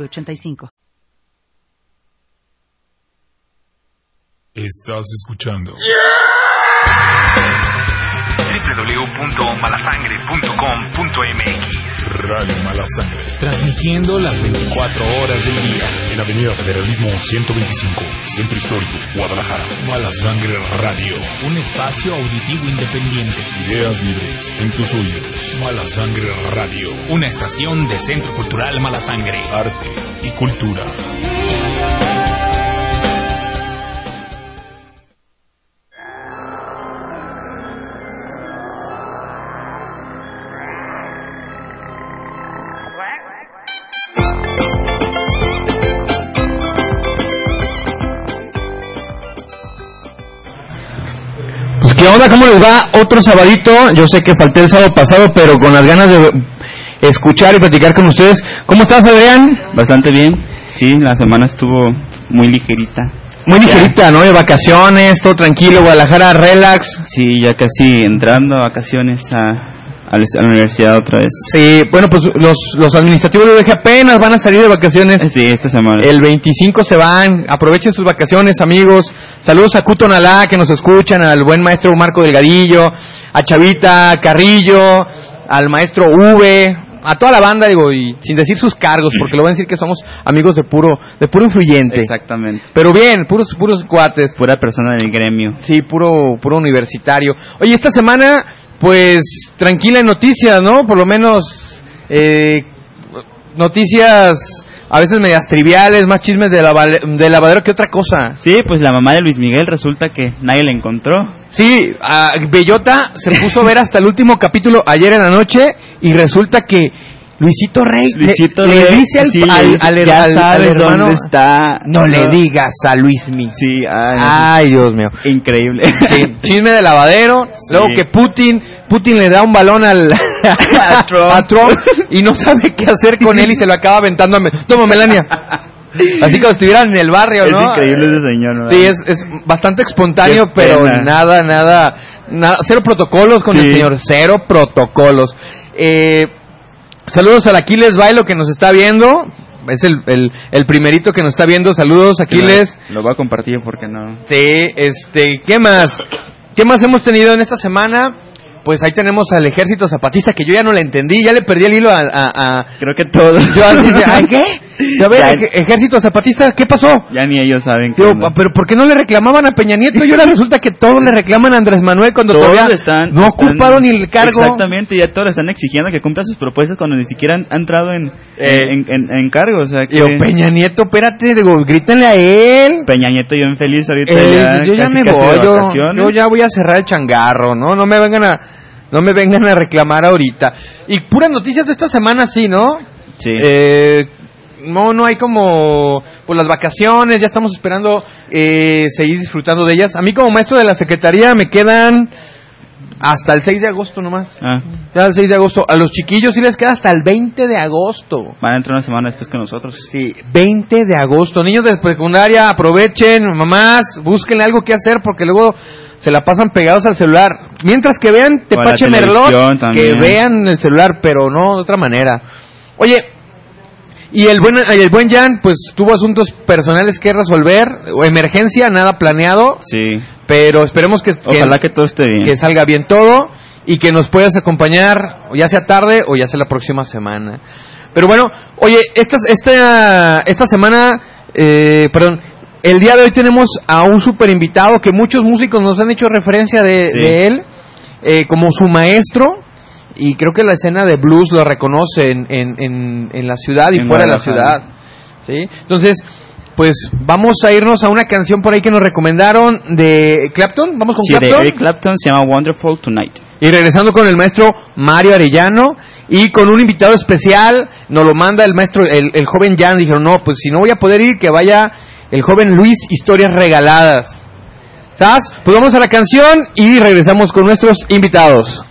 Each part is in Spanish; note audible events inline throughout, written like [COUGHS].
85 Estás escuchando. www.malasangre.com.mx Radio Mala Sangre. Transmitiendo las 24 horas del día. En Avenida Federalismo 125, Centro Histórico, Guadalajara. Mala Sangre Radio. Un espacio auditivo independiente. Ideas libres en tus oídos. Mala Sangre Radio. Una estación de Centro Cultural Mala Sangre. Arte y cultura. Qué onda, ¿cómo les va? Otro sabadito, yo sé que falté el sábado pasado, pero con las ganas de escuchar y platicar con ustedes. ¿Cómo estás, Adrián? Bastante bien. Sí, la semana estuvo muy ligerita. Muy ligerita, ¿no? De vacaciones, todo tranquilo, Guadalajara, relax. Sí, ya casi entrando a vacaciones a, a la universidad otra vez. Sí, bueno, pues los, los administrativos de UDG apenas van a salir de vacaciones. Sí, esta semana. El 25 se van, aprovechen sus vacaciones, amigos. Saludos a Cuto Nalá, que nos escuchan, al buen maestro Marco Delgadillo, a Chavita Carrillo, al maestro V, a toda la banda, digo, y sin decir sus cargos, porque lo voy a decir que somos amigos de puro, de puro influyente. Exactamente. Pero bien, puros, puros cuates. Pura persona del gremio. Sí, puro, puro universitario. Oye, esta semana, pues, tranquila en noticias, ¿no? Por lo menos, eh, noticias a veces medias triviales, más chismes de, de lavadero que otra cosa. Sí, pues la mamá de Luis Miguel resulta que nadie la encontró. Sí, a Bellota se puso a ver hasta el último capítulo ayer en la noche y resulta que Luisito Rey le- Luisito le, Rey, dice al, sí, al- al- ya sabes hermano, dónde está. no, le digas a Luismi. Sí, ay, Ay, Dios mío. increíble. Sí, [LAUGHS] chisme de lavadero, luego que Putin, Putin le da un balón al [LAUGHS] A Trump. a Trump y no sabe qué hacer con él y se lo acaba aventando a Me- Toma, Melania. Así como estuvieran en el barrio, Es ¿no? increíble ese señor, ¿no? Sí, es, es bastante espontáneo, pero nada, nada, nada, cero protocolos con el señor, cero protocolos. Eh, saludos al Aquiles Bailo que nos está viendo, es el, el, el primerito que nos está viendo, saludos Aquiles. Lo voy a compartir porque no. Sí, este, ¿qué más? ¿Qué más hemos tenido en esta semana? Pues ahí tenemos al ejército zapatista que yo ya no le entendí, ya le perdí el hilo a... a- a- Creo que todos. Yo dice, "Ay, ¿qué? A ver, Ya- ej- ejército zapatista, ¿qué pasó? Ya ni ellos saben Digo, onda. pero ¿por qué no le reclamaban a Peña Nieto? Y ahora resulta que todos le reclaman a Andrés Manuel cuando Todos todavía están, no están- ocupado ni el cargo. Exactamente, ya todos le están exigiendo que cumpla sus propuestas cuando ni siquiera han, ha entrado en, Eh. en, en, en cargo. O sea, que Peña Nieto, espérate, digo, grítenle a él. Peña Nieto yo infeliz ahorita Eh, ya yo ya casi, me casi voy, yo ya voy a cerrar el changarro, ¿no? No me vengan a, no me vengan a reclamar ahorita. Y puras noticias de esta semana, sí, ¿no? Sí. Eh, no, no hay como, pues las vacaciones, ya estamos esperando eh, seguir disfrutando de ellas. A mí como maestro de la secretaría me quedan hasta el 6 de agosto nomás. Ah, Ya el 6 de agosto. A los chiquillos sí les queda hasta el 20 de agosto. van a entrar una semana después que nosotros. Sí, 20 de agosto. Niños de secundaria, aprovechen, mamás, busquen algo que hacer porque luego se la pasan pegados al celular. Mientras que vean la Tepache Merlot, que vean el celular, pero no de otra manera. Oye, y el buen, el buen Jan, pues tuvo asuntos personales que resolver, o emergencia, nada planeado, Sí. pero esperemos que, Ojalá que todo esté bien. que salga bien todo y que nos puedas acompañar, ya sea tarde o ya sea la próxima semana. Pero bueno, oye, esta, esta, esta semana, eh, perdón, el día de hoy tenemos a un super invitado que muchos músicos nos han hecho referencia de, él eh, como su maestro y creo que la escena de blues lo reconoce en, en, en, la ciudad y fuera de la ciudad. ¿sí? Entonces, pues vamos a irnos a una canción por ahí que nos recomendaron de Clapton. Vamos con sí, Clapton. De Eric Clapton se llama Wonderful Tonight. Y regresando con el maestro Mario Arellano y con un invitado especial, nos lo manda el maestro, el, el joven Jan. Dijeron, no, pues si no voy a poder ir, que vaya el joven Luis Historias Regaladas. ¿Sabes? Pues vamos a la canción y regresamos con nuestros invitados.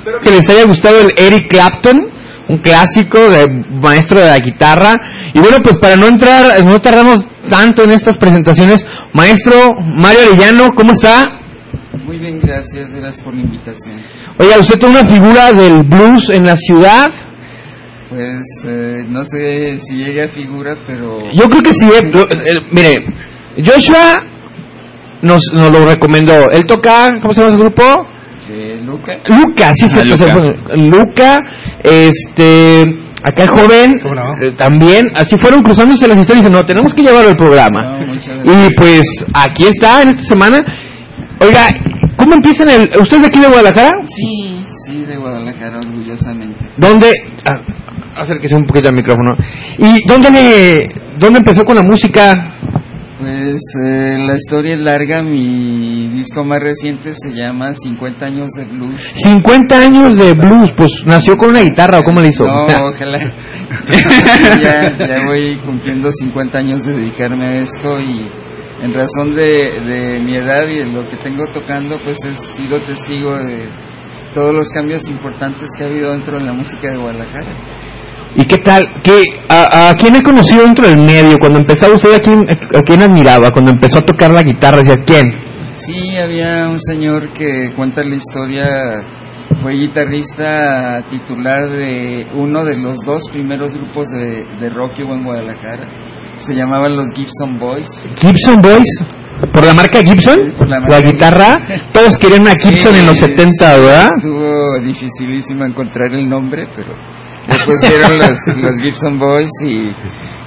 Espero que les haya gustado el Eric Clapton, un clásico de maestro de la guitarra. Y bueno, pues para no entrar, no tardamos tanto en estas presentaciones, maestro Mario Arellano, ¿cómo está? Muy bien, gracias, gracias por la invitación. Oiga, usted es una figura del blues en la ciudad. Pues eh, no sé si llegue a figura, pero... Yo creo que sí. Eh, eh mire, Joshua nos, nos lo recomendó. Él toca, ¿cómo se llama su grupo? Luca. Luca, sí, se Luca. Luca, este, acá el joven, también, así fueron cruzándose las historias dije, no, tenemos que llevarlo al programa. No, y pues aquí está, en esta semana. Oiga, ¿cómo empiezan el... ¿Usted es de aquí de Guadalajara? Sí, sí, de Guadalajara, orgullosamente. ¿Dónde... Ah, acérquese un poquito al micrófono. ¿Y dónde, le, dónde empezó con la música? Pues eh, la historia es larga, mi disco más reciente se llama 50 años de blues. 50 años de blues, pues nació con una guitarra o cómo le hizo. No, [LAUGHS] ojalá. [LAUGHS] ya, ya voy cumpliendo 50 años de dedicarme a esto y en razón de, de mi edad y de lo que tengo tocando, pues he sido testigo de todos los cambios importantes que ha habido dentro de la música de Guadalajara. ¿Y qué tal? ¿Qué, a, a quién he conocido dentro del medio? Cuando empezaba usted, ¿a quién, a quién admiraba? Cuando empezó a tocar la guitarra, decía, ¿quién? Sí, había un señor que cuenta la historia, fue guitarrista titular de uno de los dos primeros grupos de, de rock que hubo en Guadalajara. Se llamaban los Gibson Boys. Gibson Boys, por la marca Gibson, por la guitarra, todos querían una [LAUGHS] Gibson Sí, en los 70, sí, ¿verdad? Estuvo dificilísimo encontrar el nombre, pero le pusieron los, los Gibson Boys y,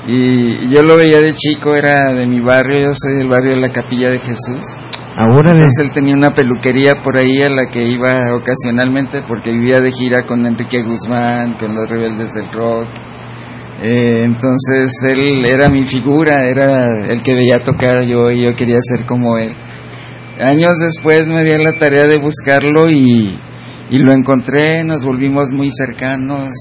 y yo lo veía de chico, era de mi barrio, yo soy del barrio de la Capilla de Jesús. Ahora Entonces él tenía una peluquería por ahí a la que iba ocasionalmente porque vivía de gira con Enrique Guzmán, con los rebeldes del rock. Eh, entonces él era mi figura, era el que veía tocar yo y yo quería ser como él. Años después me di a la tarea de buscarlo y, y lo encontré, nos volvimos muy cercanos.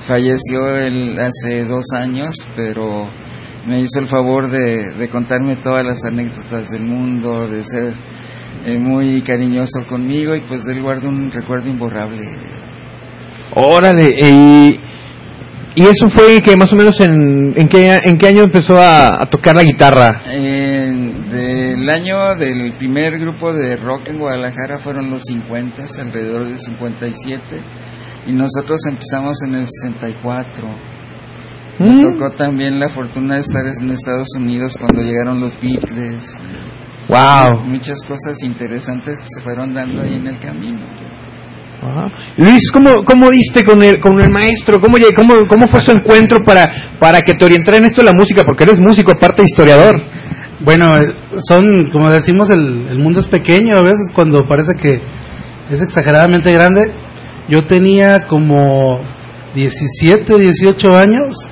Falleció él hace dos años, pero me hizo el favor de, de contarme todas las anécdotas del mundo, de ser eh, muy cariñoso conmigo y pues él guarda un recuerdo imborrable. Órale, y, y eso fue que más o menos en, en, qué, en qué año empezó a, a tocar la guitarra. Eh, del año del primer grupo de rock en Guadalajara fueron los 50, alrededor del 57, y nosotros empezamos en el 64. Me Mm. tocó también la fortuna de estar en Estados Unidos cuando llegaron los Beatles. y Wow. Muchas cosas interesantes que se fueron dando ahí en el camino. Ajá. Luis, ¿cómo, cómo diste con el, con el maestro? ¿Cómo, cómo, ¿Cómo fue su encuentro para, para que te orientara en esto de la música? Porque eres músico, aparte de historiador. Bueno, eh, son, como decimos, el, el mundo es pequeño a veces cuando parece que es exageradamente grande. Yo tenía como 17, 18 años,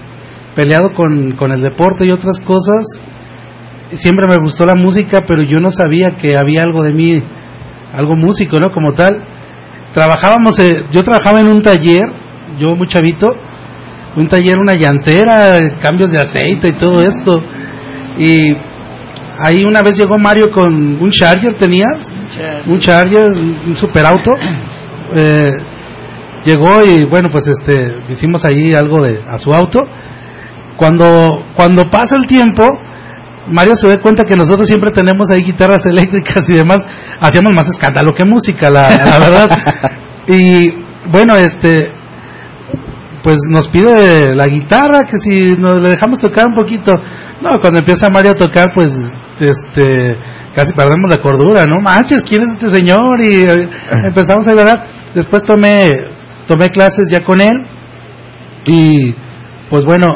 peleado con, con el deporte y otras cosas. Siempre me gustó la música, pero yo no sabía que había algo de mí, algo músico, ¿no? Como tal. Trabajábamos, eh, yo trabajaba en un taller, yo muy chavito, un taller, una llantera, cambios de aceite y todo esto. Y ahí una vez llegó Mario con un Charger, ¿tenías? Un Charger, un superauto. [COUGHS] Eh, llegó y bueno, pues este, hicimos ahí algo de, a su auto. Cuando, cuando pasa el tiempo, Mario se da cuenta que nosotros siempre tenemos ahí guitarras [LAUGHS] eléctricas y demás, hacíamos más escándalo que música, la, la [LAUGHS] verdad. Y bueno, este, pues nos pide la guitarra, que si nos le dejamos tocar un poquito. No, cuando empieza Mario a tocar, pues, este, casi perdemos la cordura, ¿no? Manches, ¿quién es este señor? Y eh, [LAUGHS] empezamos a hablar. Después tomé, tomé clases ya con él. Y, pues bueno,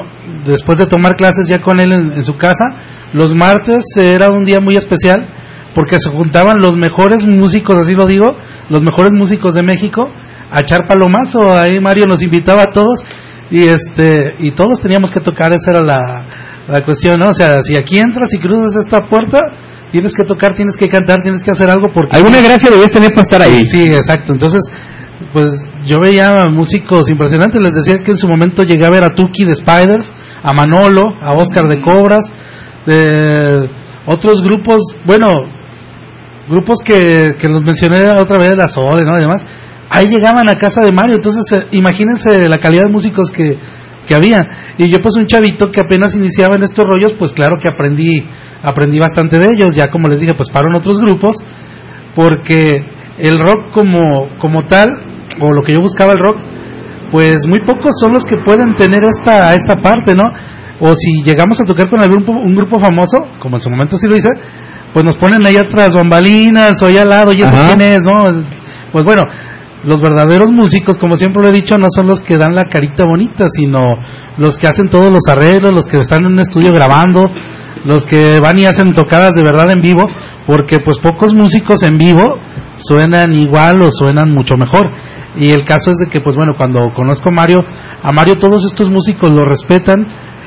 después de tomar clases ya con él en, en su casa, los martes era un día muy especial porque se juntaban los mejores músicos, así lo digo, los mejores músicos de México a echar palomazo. Ahí Mario nos invitaba a todos y este y todos teníamos que tocar, esa era la, la cuestión, ¿no? O sea, si aquí entras y cruzas esta puerta, tienes que tocar, tienes que cantar, tienes que hacer algo porque Alguna gracia debías tener para estar ahí. Sí, exacto. Entonces, pues yo veía músicos impresionantes. Les decía que en su momento llegué a ver a Tuki de Spiders, a Manolo, a Oscar de Cobras, de otros grupos, bueno, grupos que, que los mencioné otra vez, la Sole, ¿no? Y demás. Ahí llegaban a casa de Mario. Entonces, eh, imagínense la calidad de músicos que, que había. Y yo pues un chavito que apenas iniciaba en estos rollos, pues claro que aprendí, aprendí bastante de ellos. Ya como les dije, pues paro en otros grupos, porque el rock como, como tal, o lo que yo buscaba el rock, pues muy pocos son los que pueden tener esta, esta parte, ¿no? O si llegamos a tocar con algún grupo, un grupo famoso, como en su momento sí lo hice, pues nos ponen ahí atrás bambalinas o ahí al lado, y Ajá. quién es, ¿no? Pues bueno, los verdaderos músicos, como siempre lo he dicho, no son los que dan la carita bonita, sino los que hacen todos los arreglos, los que están en un estudio grabando, los que van y hacen tocadas de verdad en vivo, porque pues pocos músicos en vivo suenan igual o suenan mucho mejor. Y el caso es de que pues bueno, cuando conozco a Mario, a Mario todos estos músicos lo respetan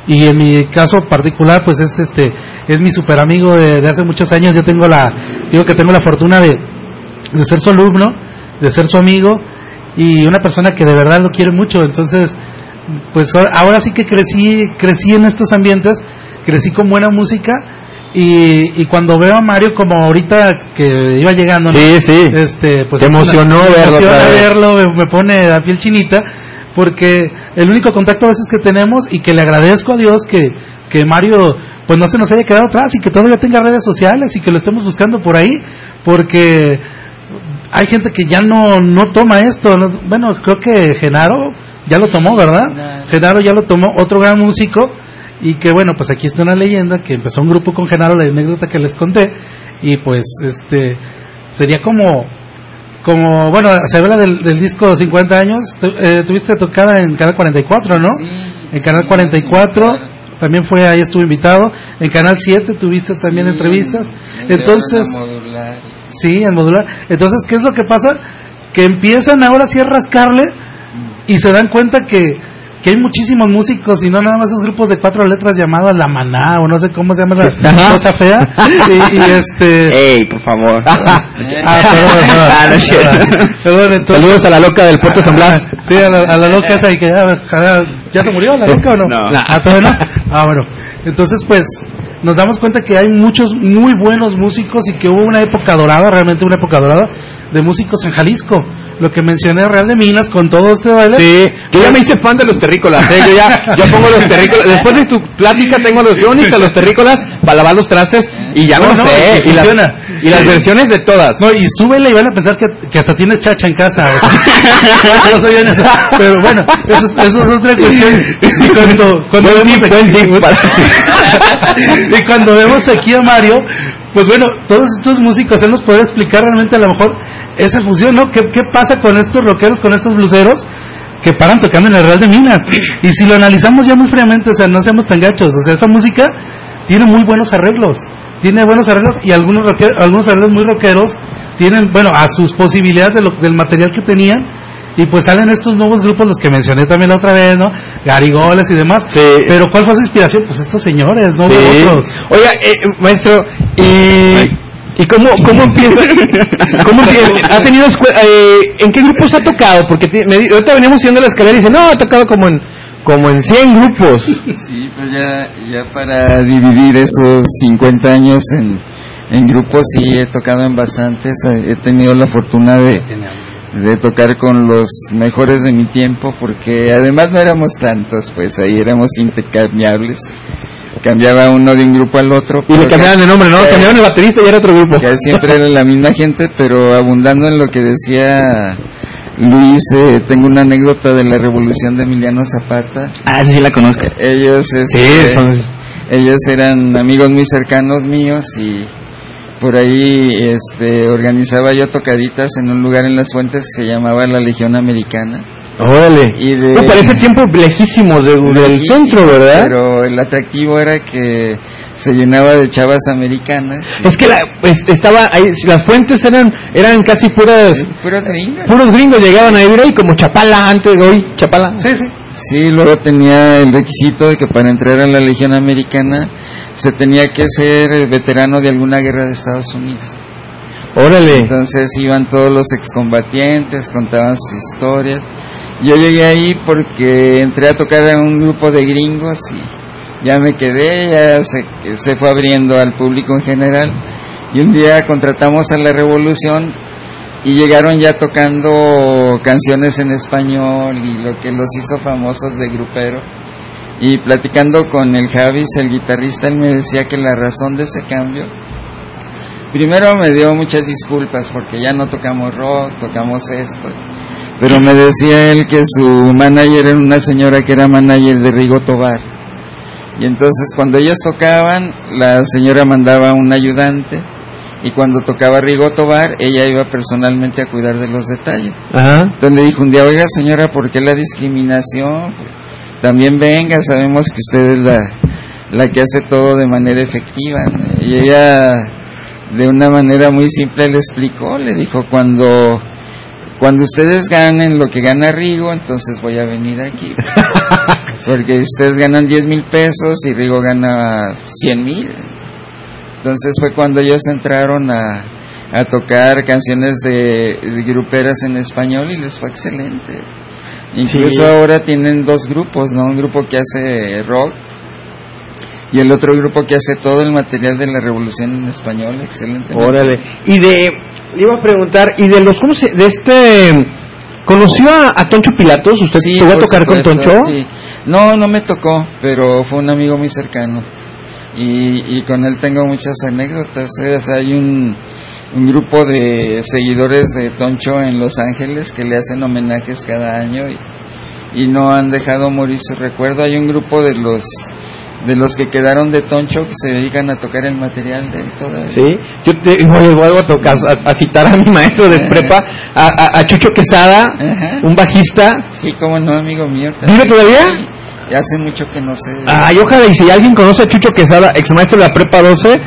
y en mi caso particular pues es este es mi super amigo de, de hace muchos años, yo tengo la digo que tengo la fortuna de de ser su alumno, de ser su amigo y una persona que de verdad lo quiere mucho, entonces pues ahora- sí que crecí crecí en estos ambientes crecí con buena música y, y cuando veo a Mario como ahorita que iba llegando, ¿no? Sí, sí. este, pues Te una- emocionó me verlo emociona verlo, me, me pone la piel chinita, porque el único contacto a veces que tenemos y que le agradezco a Dios que, que Mario pues no se nos haya quedado atrás y que todavía tenga redes sociales y que lo estemos buscando por ahí, porque hay gente que ya no, no toma esto. ¿no? Bueno, creo que Genaro ya lo tomó, ¿verdad? Genaro ya lo tomó, otro gran músico. Y que bueno, pues aquí está una leyenda que empezó un grupo con Genaro, la anécdota que les conté. Y pues este sería como, como bueno, se habla del, del disco 50 años. Tu- eh, tuviste tocada en Canal 44, ¿no? Sí, en Canal sí, 44 sí, claro. también fue ahí estuvo invitado. En Canal 7 tuviste también Sí, entrevistas. Entonces. Sí, en modular. Entonces, ¿qué es lo que pasa? Que empiezan ahora sí a rascarle y se dan cuenta que, que hay muchísimos músicos y no nada más esos grupos de cuatro letras llamadas La Maná o no sé cómo se llama esa cosa fea. Y, y [LAUGHS] este... Ey, por favor. Ah, perdón, perdón. Ah, no es. Perdón, entonces- Saludos a la loca del Puerto San Blas. [LAUGHS] Sí, a la, a la loca esa y que ya, ya- ¿ya se murió la loca o no? No. Ah, todavía no. Ah, bueno. Entonces, pues, nos damos cuenta que hay muchos muy buenos músicos y que hubo una época dorada, realmente una época dorada, de músicos en Jalisco. Lo que mencioné, Real de Minas, con todo este baile. Sí, yo ya me hice fan de los terrícolas, ¿eh? Yo ya yo pongo los terrícolas. Después de tu plática tengo a los Yonix, a los terrícolas para lavar los trastes y ya No, no, sé. y las, funciona. y las Sí. versiones de todas. No, y súbele y van a pensar que, que hasta tienes chacha en casa. o sea. [LAUGHS] no sabían eso. Pero bueno, eso, es- eso es otra cuestión. Y cuando, cuando Buen vemos tip, aquí, para- [LAUGHS] y cuando vemos aquí a Mario, pues bueno, todos estos músicos, él nos podría explicar realmente a lo mejor esa fusión, ¿no? ¿Qué, qué pasa con estos rockeros, con estos bluseros? que paran tocando en el Real de Minas. Y si lo analizamos ya muy fríamente, o sea, no seamos tan gachos, o sea, esa música tiene muy buenos arreglos, tiene buenos arreglos y algunos rocker- algunos arreglos muy rockeros tienen, bueno, a sus posibilidades de lo- del material que tenían y pues salen estos nuevos grupos, los que mencioné también la otra vez, ¿no? Garigoles y demás. Sí. Pero ¿cuál fue su inspiración? Pues estos señores, no Sí. otros. Oiga, eh, maestro, ¿y, ¿y cómo, cómo [LAUGHS] empieza? ¿Cómo empieza? ¿Ha tenido eh, ¿En qué grupos ha tocado? Porque ti- me, ahorita veníamos subiendo la escalera y dice, no, ha tocado como en, como en 100 grupos. Sí, pues ya, ya para dividir esos 50 años en, en grupos, sí he tocado en bastantes. He tenido la fortuna de, de tocar con los mejores de mi tiempo, porque además no éramos tantos, pues ahí éramos intercambiables. Cambiaba uno de un grupo al otro. Y le cambiaban de nombre, ¿no? casi- Cambiaban el baterista y era otro grupo. que siempre era la misma gente, pero abundando en lo que decía Luis, eh, tengo una anécdota de la revolución de Emiliano Zapata. Ah, esa sí la conozco. Ellos, Sí, este, son... ellos eran amigos muy cercanos míos y por ahí este, organizaba yo tocaditas en un lugar en las fuentes que se llamaba la Legión Americana. Órale. Y de, No, para ese tiempo lejísimo de- del centro, ¿verdad? Pero el atractivo era que se llenaba de chavas americanas. Es que la, estaba ahí, las fuentes eran eran casi puras puras gringas. puros gringos llegaban a vivir ahí como Chapala antes de hoy, Chapala. Sí, sí. Sí, luego tenía el requisito de que para entrar a la Legión Americana se tenía que ser veterano de alguna guerra de Estados Unidos. Órale. Entonces iban todos los excombatientes, contaban sus historias. Yo llegué ahí porque entré a tocar en un grupo de gringos y ya me quedé, ya se, se fue abriendo al público en general. Y un día contratamos a la Revolución y llegaron ya tocando canciones en español y lo que los hizo famosos de grupero. Y platicando con el Javis, el guitarrista, él me decía que la razón de ese cambio Primero me dio muchas disculpas porque ya no tocamos rock, tocamos esto. Pero me decía él que su manager era una señora que era manager de Rigo Tobar. Y entonces cuando ellos tocaban, la señora mandaba un ayudante y cuando tocaba Rigo Tobar, ella iba personalmente a cuidar de los detalles. Ajá. Entonces le dijo un día, oiga señora, ¿por qué la discriminación? También venga, sabemos que usted es la, la que hace todo de manera efectiva. ¿no? Y ella, de una manera muy simple, le explicó, le dijo, cuando, cuando ustedes ganen lo que gana Rigo, entonces voy a venir aquí. [LAUGHS] Porque ustedes ganan 10 mil pesos y Rigo gana 100 mil. Entonces fue cuando ellos entraron a, a tocar canciones de, de gruperas en español y les fue excelente. Incluso Sí. ahora tienen dos grupos, ¿no? Un grupo que hace rock y el otro grupo que hace todo el material de la revolución en español, excelente. Órale. Y de, le iba a preguntar, y de los, ¿cómo se, de este, ¿conoció a, a Toncho Pilatos? ¿Usted Sí, llegó a tocar con Toncho? sí. No, no me tocó, pero fue un amigo muy cercano. Y, y con él tengo muchas anécdotas. ¿eh? O sea, hay un, un grupo de seguidores de Toncho en Los Ángeles que le hacen homenajes cada año y, y no han dejado morir su recuerdo. Hay un grupo de los de los que quedaron de Toncho que se dedican a tocar el material de él todavía. Sí, yo te, vuelvo a, tocar, a, a citar a mi maestro de prepa, a, Chucho Quesada, Ajá. un bajista. Sí, como no, amigo mío. ¿Vive todavía? Sí, hace mucho que no sé. Ay, ojalá, y si alguien conoce a Chucho Quesada, ex maestro de la prepa 12,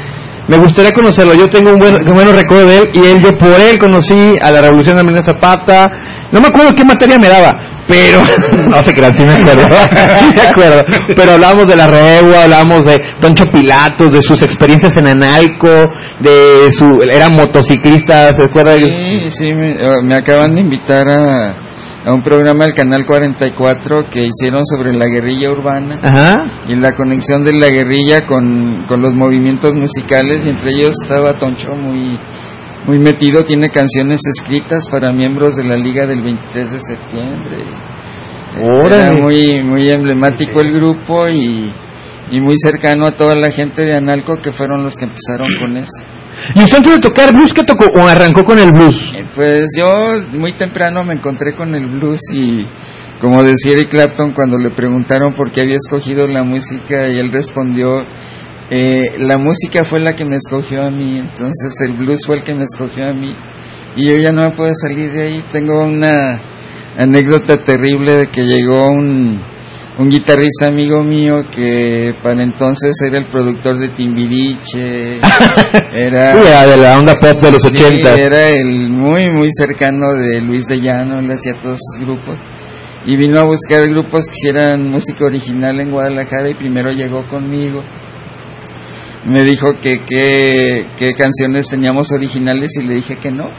me gustaría conocerlo. Yo tengo un buen, un buen recuerdo de él, y él, yo por él conocí a la Revolución de Emiliano Zapata. No me acuerdo qué materia me daba, pero, [LAUGHS] no se crean, sí me acuerdo, [LAUGHS] sí me acuerdo. Pero hablábamos de la Regua, hablábamos de Toncho Pilatos, de sus experiencias en Analco, de su, era motociclista, ¿se acuerda? Sí, sí, me, eh, me acaban de invitar a, a un programa del Canal 44 que hicieron sobre la guerrilla urbana Ajá. y la conexión de la guerrilla con, con los movimientos musicales y entre ellos estaba Toncho muy, muy metido, tiene canciones escritas para miembros de la Liga del 23 de septiembre. Era muy, muy emblemático el grupo y, y muy cercano a toda la gente de Analco que fueron los que empezaron con eso. ¿Y usted antes de tocar blues, qué tocó? ¿O arrancó con el blues? Eh, Pues yo muy temprano me encontré con el blues y como decía Eric Clapton cuando le preguntaron por qué había escogido la música y él respondió, eh, la música fue la que me escogió a mí, entonces el blues fue el que me escogió a mí y yo ya no me puedo salir de ahí. Tengo una anécdota terrible de que llegó un, un guitarrista amigo mío que para entonces era el productor de Timbiriche, [LAUGHS] era... Sí, de la onda pop de los Sí, 80. era el muy, muy cercano de Luis de Llano, él hacía todos sus grupos. Y vino a buscar grupos que hicieran música original en Guadalajara y primero llegó conmigo. Me dijo que qué canciones teníamos originales y le dije que no.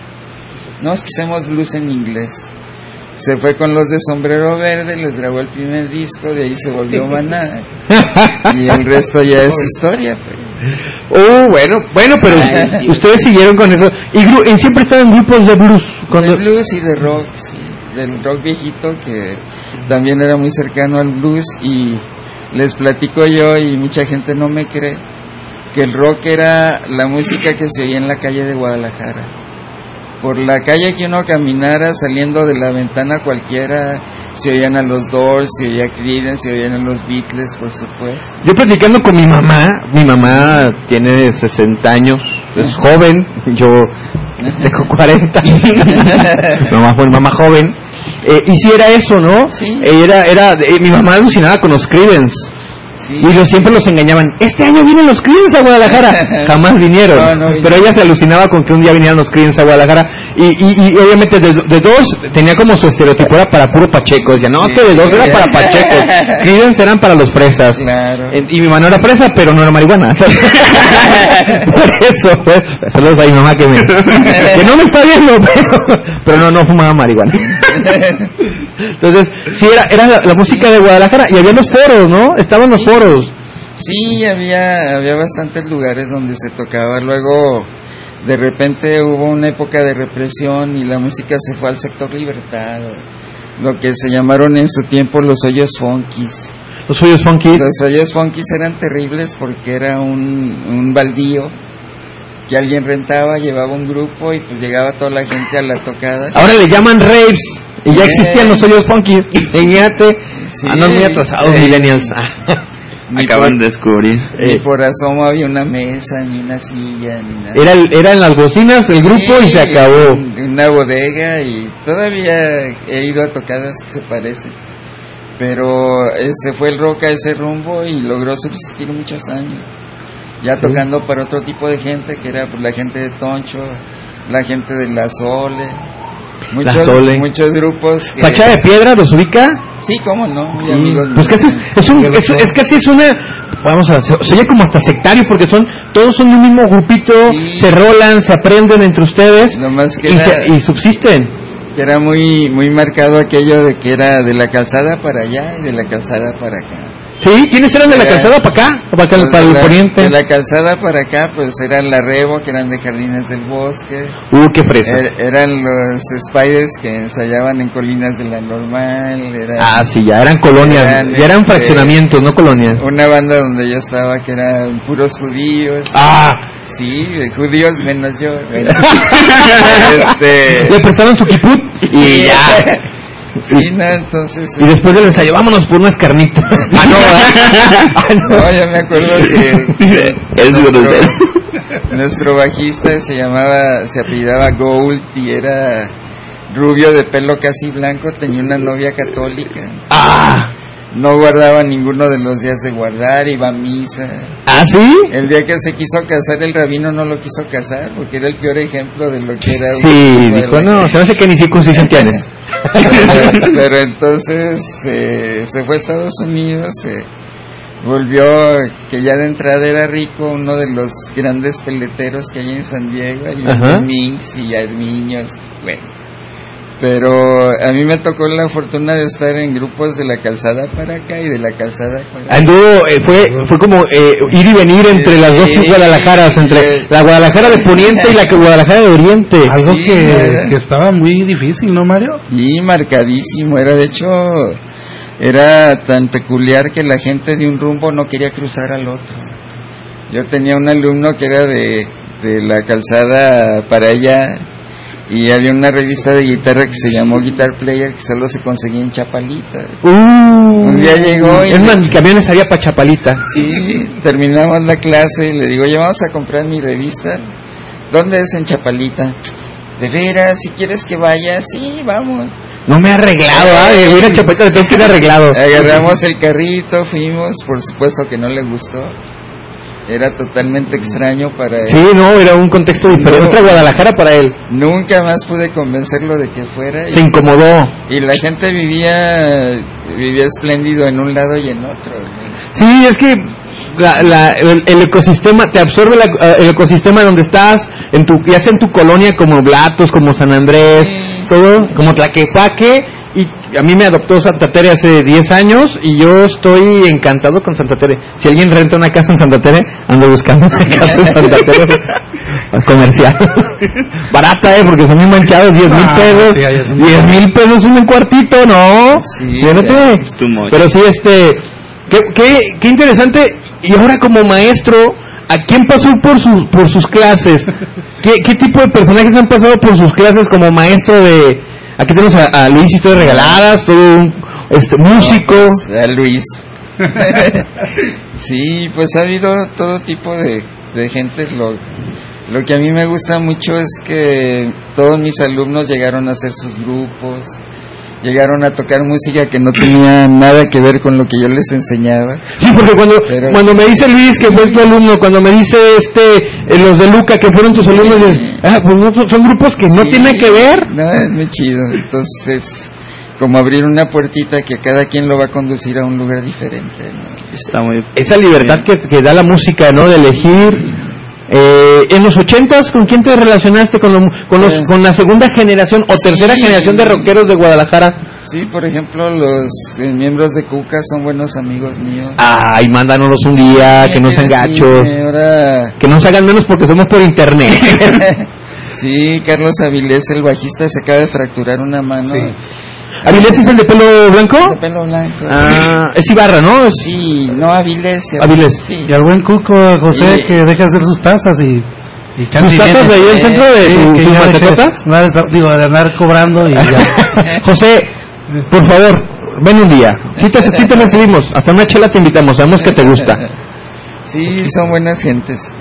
No, es que hacemos blues en inglés. Se fue con los de sombrero verde, les grabó el primer disco, de ahí se volvió maná. Y el resto ya es historia. Pues. Oh, bueno, bueno, pero Ay. ustedes siguieron con eso. Y, siempre estaban grupos de blues. De blues y de rock, sí, del rock viejito que también era muy cercano al blues y les platico yo y mucha gente no me cree que el rock era la música que se oía en la calle de Guadalajara. Por la calle que uno caminara saliendo de la ventana cualquiera se oían a los Doors, se oía Creedence, se oían a los Beatles, por supuesto. Yo platicando con mi mamá, mi mamá tiene 60 años, es joven, yo tengo 40. mi [LAUGHS] mamá fue mamá joven. Eh, y si era eso, ¿no? Sí. Eh, Era, era, eh, mi mamá alucinaba con los Creedence. Sí. Y los, siempre los engañaban. Este año vienen los Creedence a Guadalajara. [LAUGHS] Jamás vinieron. No, no vinieron. Pero ella se alucinaba con que un día vinieran los Creedence a Guadalajara. Y, y, y obviamente de, de dos tenía como su estereotipo era para puro Pacheco. Decía, no, Sí. es que de dos era para Pacheco. [LAUGHS] Creedence eran para los fresas. Claro. Y mi mamá no era presa, pero no era marihuana. [LAUGHS] Por eso, pues, saludos a mi mamá que, me, que no me está viendo, [LAUGHS] pero, pero no, no fumaba marihuana. Entonces, sí, era, era la, la música de Guadalajara y había los foros, ¿no? Estaban los foros. Sí, había, había bastantes lugares donde se tocaba. Luego, de repente hubo una época de represión y la música se fue al sector libertad. Lo que se llamaron en su tiempo los hoyos funkis. Los hoyos funky. Los hoyos funkis eran terribles porque era un, un baldío que alguien rentaba, llevaba un grupo y pues llegaba toda la gente a la tocada. Ahora le llaman raves y ya existían los hoyos funky. Fíjate. Sí. Ah, no, muy atrasados, millennials. Ni Acaban por- de descubrir. Ni Eh. por asomo había una mesa, ni una silla, ni nada. Era, eran las bocinas, el grupo y Sí, se acabó. en Una bodega y todavía he ido a tocadas que se parecen. Pero se fue el rock a ese rumbo y logró subsistir muchos años. Ya tocando para otro tipo de gente, que era pues, la gente de Toncho, la gente de La Sole. Muchos, muchos grupos. que- Fachada de piedra, ¿los ubica? Sí, cómo no, muy amigos Pues casi es, es, un, es, es casi es una, vamos a, se, se oye como hasta sectario porque son, todos son un mismo grupito, Sí. se rolan, se aprenden entre ustedes Nomás que y, era- se- y subsisten. que era muy muy marcado aquello de que era de la calzada para allá y de la calzada para acá. ¿Sí? ¿Quiénes eran de la calzada para acá? ¿Para, acá, Pues para el la- poniente? De la calzada para acá, pues eran la Rebo, que eran de Jardines del Bosque. Uh, qué fresas. Er- eran los Spiders que ensayaban en Colinas de la Normal. Era Ah, sí, ya eran colonias, Eran, ya eran este, fraccionamientos, no colonias. una banda donde yo estaba que eran puros judíos. Ah, Sí, judíos menos yo. Bueno. [LAUGHS] este, le prestaron su kiput y ya. [LAUGHS] Sí, no, entonces. Y después del ensayo, vámonos por unas carnitas. ah, no. [LAUGHS] Ah, no. Yo me acuerdo que Es grosero. nuestro bajista se llamaba, se apellidaba Gould y era rubio de pelo casi blanco, tenía una novia católica. Ah, No guardaba ninguno de los días de guardar, iba a misa. ¿ah, sí? El día que se quiso casar, el rabino no lo quiso casar porque era el peor ejemplo de lo que era Sí, dijo, no, se hace que ni circuncisión tienes. pero, [LAUGHS] pero entonces eh, se fue a Estados Unidos, eh, volvió, que ya de entrada era rico, uno de los grandes peleteros que hay en San Diego, y. Minx y Armiños, bueno. Pero a mí me tocó la fortuna de estar en grupos de la calzada para acá y de la calzada para acá. Anduvo, eh, fue, fue como eh, ir y venir entre las dos Sí. Guadalajaras, entre la Guadalajara de Poniente y la Guadalajara de Oriente. Algo Sí, que, que estaba muy difícil, ¿no, Mario? Y marcadísimo, era de hecho, era tan peculiar que la gente de un rumbo no quería cruzar al otro. Yo tenía un alumno que era de, de la calzada para allá y había una revista de guitarra que se llamó Guitar Player que solo se conseguía en Chapalita. Uh, Un día llegó y Es más, mi camión salía para Chapalita. Sí, terminamos la clase y le digo, ya vamos a comprar mi revista. ¿Dónde es en Chapalita? De veras, si quieres que vaya, sí, vamos. No me ha arreglado, ah, a Chapalita tengo que ir arreglado. Agarramos el carrito, fuimos, por supuesto que no le gustó. Era totalmente extraño para él. Sí, no, era un contexto diferente. No. Otra Guadalajara para él. Nunca más pude convencerlo de que fuera. Se Y, incomodó. y la gente vivía vivía espléndido en un lado y en otro. Sí, es que la, la- el, el ecosistema, te absorbe la- el ecosistema donde estás, en tu, ya sea en tu colonia como Blatos, como San Andrés, Sí, todo, sí. como Tlaquepaque, a mí me adoptó Santa Tere hace 10 años y yo estoy encantado con Santa Tere. Si alguien renta una casa en Santa Tere, ando buscando una [LAUGHS] casa en Santa Tere comercial. [LAUGHS] Barata, eh, porque son muy manchados, 10 mil Ah, pesos. sí, ahí es un 10 mil pesos un cuartito, ¿no? Sí, too much. Pero sí, este, qué, qué, qué interesante. Y ahora como maestro, ¿a quién pasó por, su, por sus clases? ¿Qué, ¿Qué tipo de personajes han pasado por sus clases como maestro de... Aquí tenemos a, a Luis Historias Regaladas, todo un este, músico. Pues, a [LAUGHS] Luis. [LAUGHS] sí, pues ha habido todo tipo de, de gente. Lo, lo que a mí me gusta mucho es que todos mis alumnos llegaron a hacer sus grupos, llegaron a tocar música que no tenía nada que ver con lo que yo les enseñaba. Sí, porque cuando, Pero- cuando me dice Luis que fue tu alumno, cuando me dice este eh, los de Luca que fueron tus alumnos, dices, ah, pues no, son grupos que no Sí, tienen que ver. No, es muy chido. Entonces, como abrir una puertita que cada quien lo va a conducir a un lugar diferente. ¿no? Está muy... esa libertad que, que da la música, ¿no? De elegir. Eh, en los ochentas, ¿con quién te relacionaste? ¿Con, lo- con, los- Pues- con la segunda generación o Sí. tercera generación de rockeros de Guadalajara? Sí, por ejemplo, los eh, miembros de Cuca son buenos amigos míos. Ay, mándanos un día, que no sean Sí, gachos, Ahora, que no se hagan menos porque somos por internet. [LAUGHS] sí, Carlos Avilés, el bajista, se acaba de fracturar una mano. ¿Avilés es el de pelo blanco? De pelo blanco. Ah, es Ibarra, ¿no? Es- Sí, no Avilés. Avilés. Sí. Y al buen Cuco, José, Sí. que deja hacer sus tazas y... y ¿Sus tazas de ahí del centro de que sus de digo, de andar cobrando y ya. [LAUGHS] José, por favor, ven un día. Sí te, sí te recibimos, hasta una chela te invitamos, sabemos que te gusta. Sí, son buenas gentes.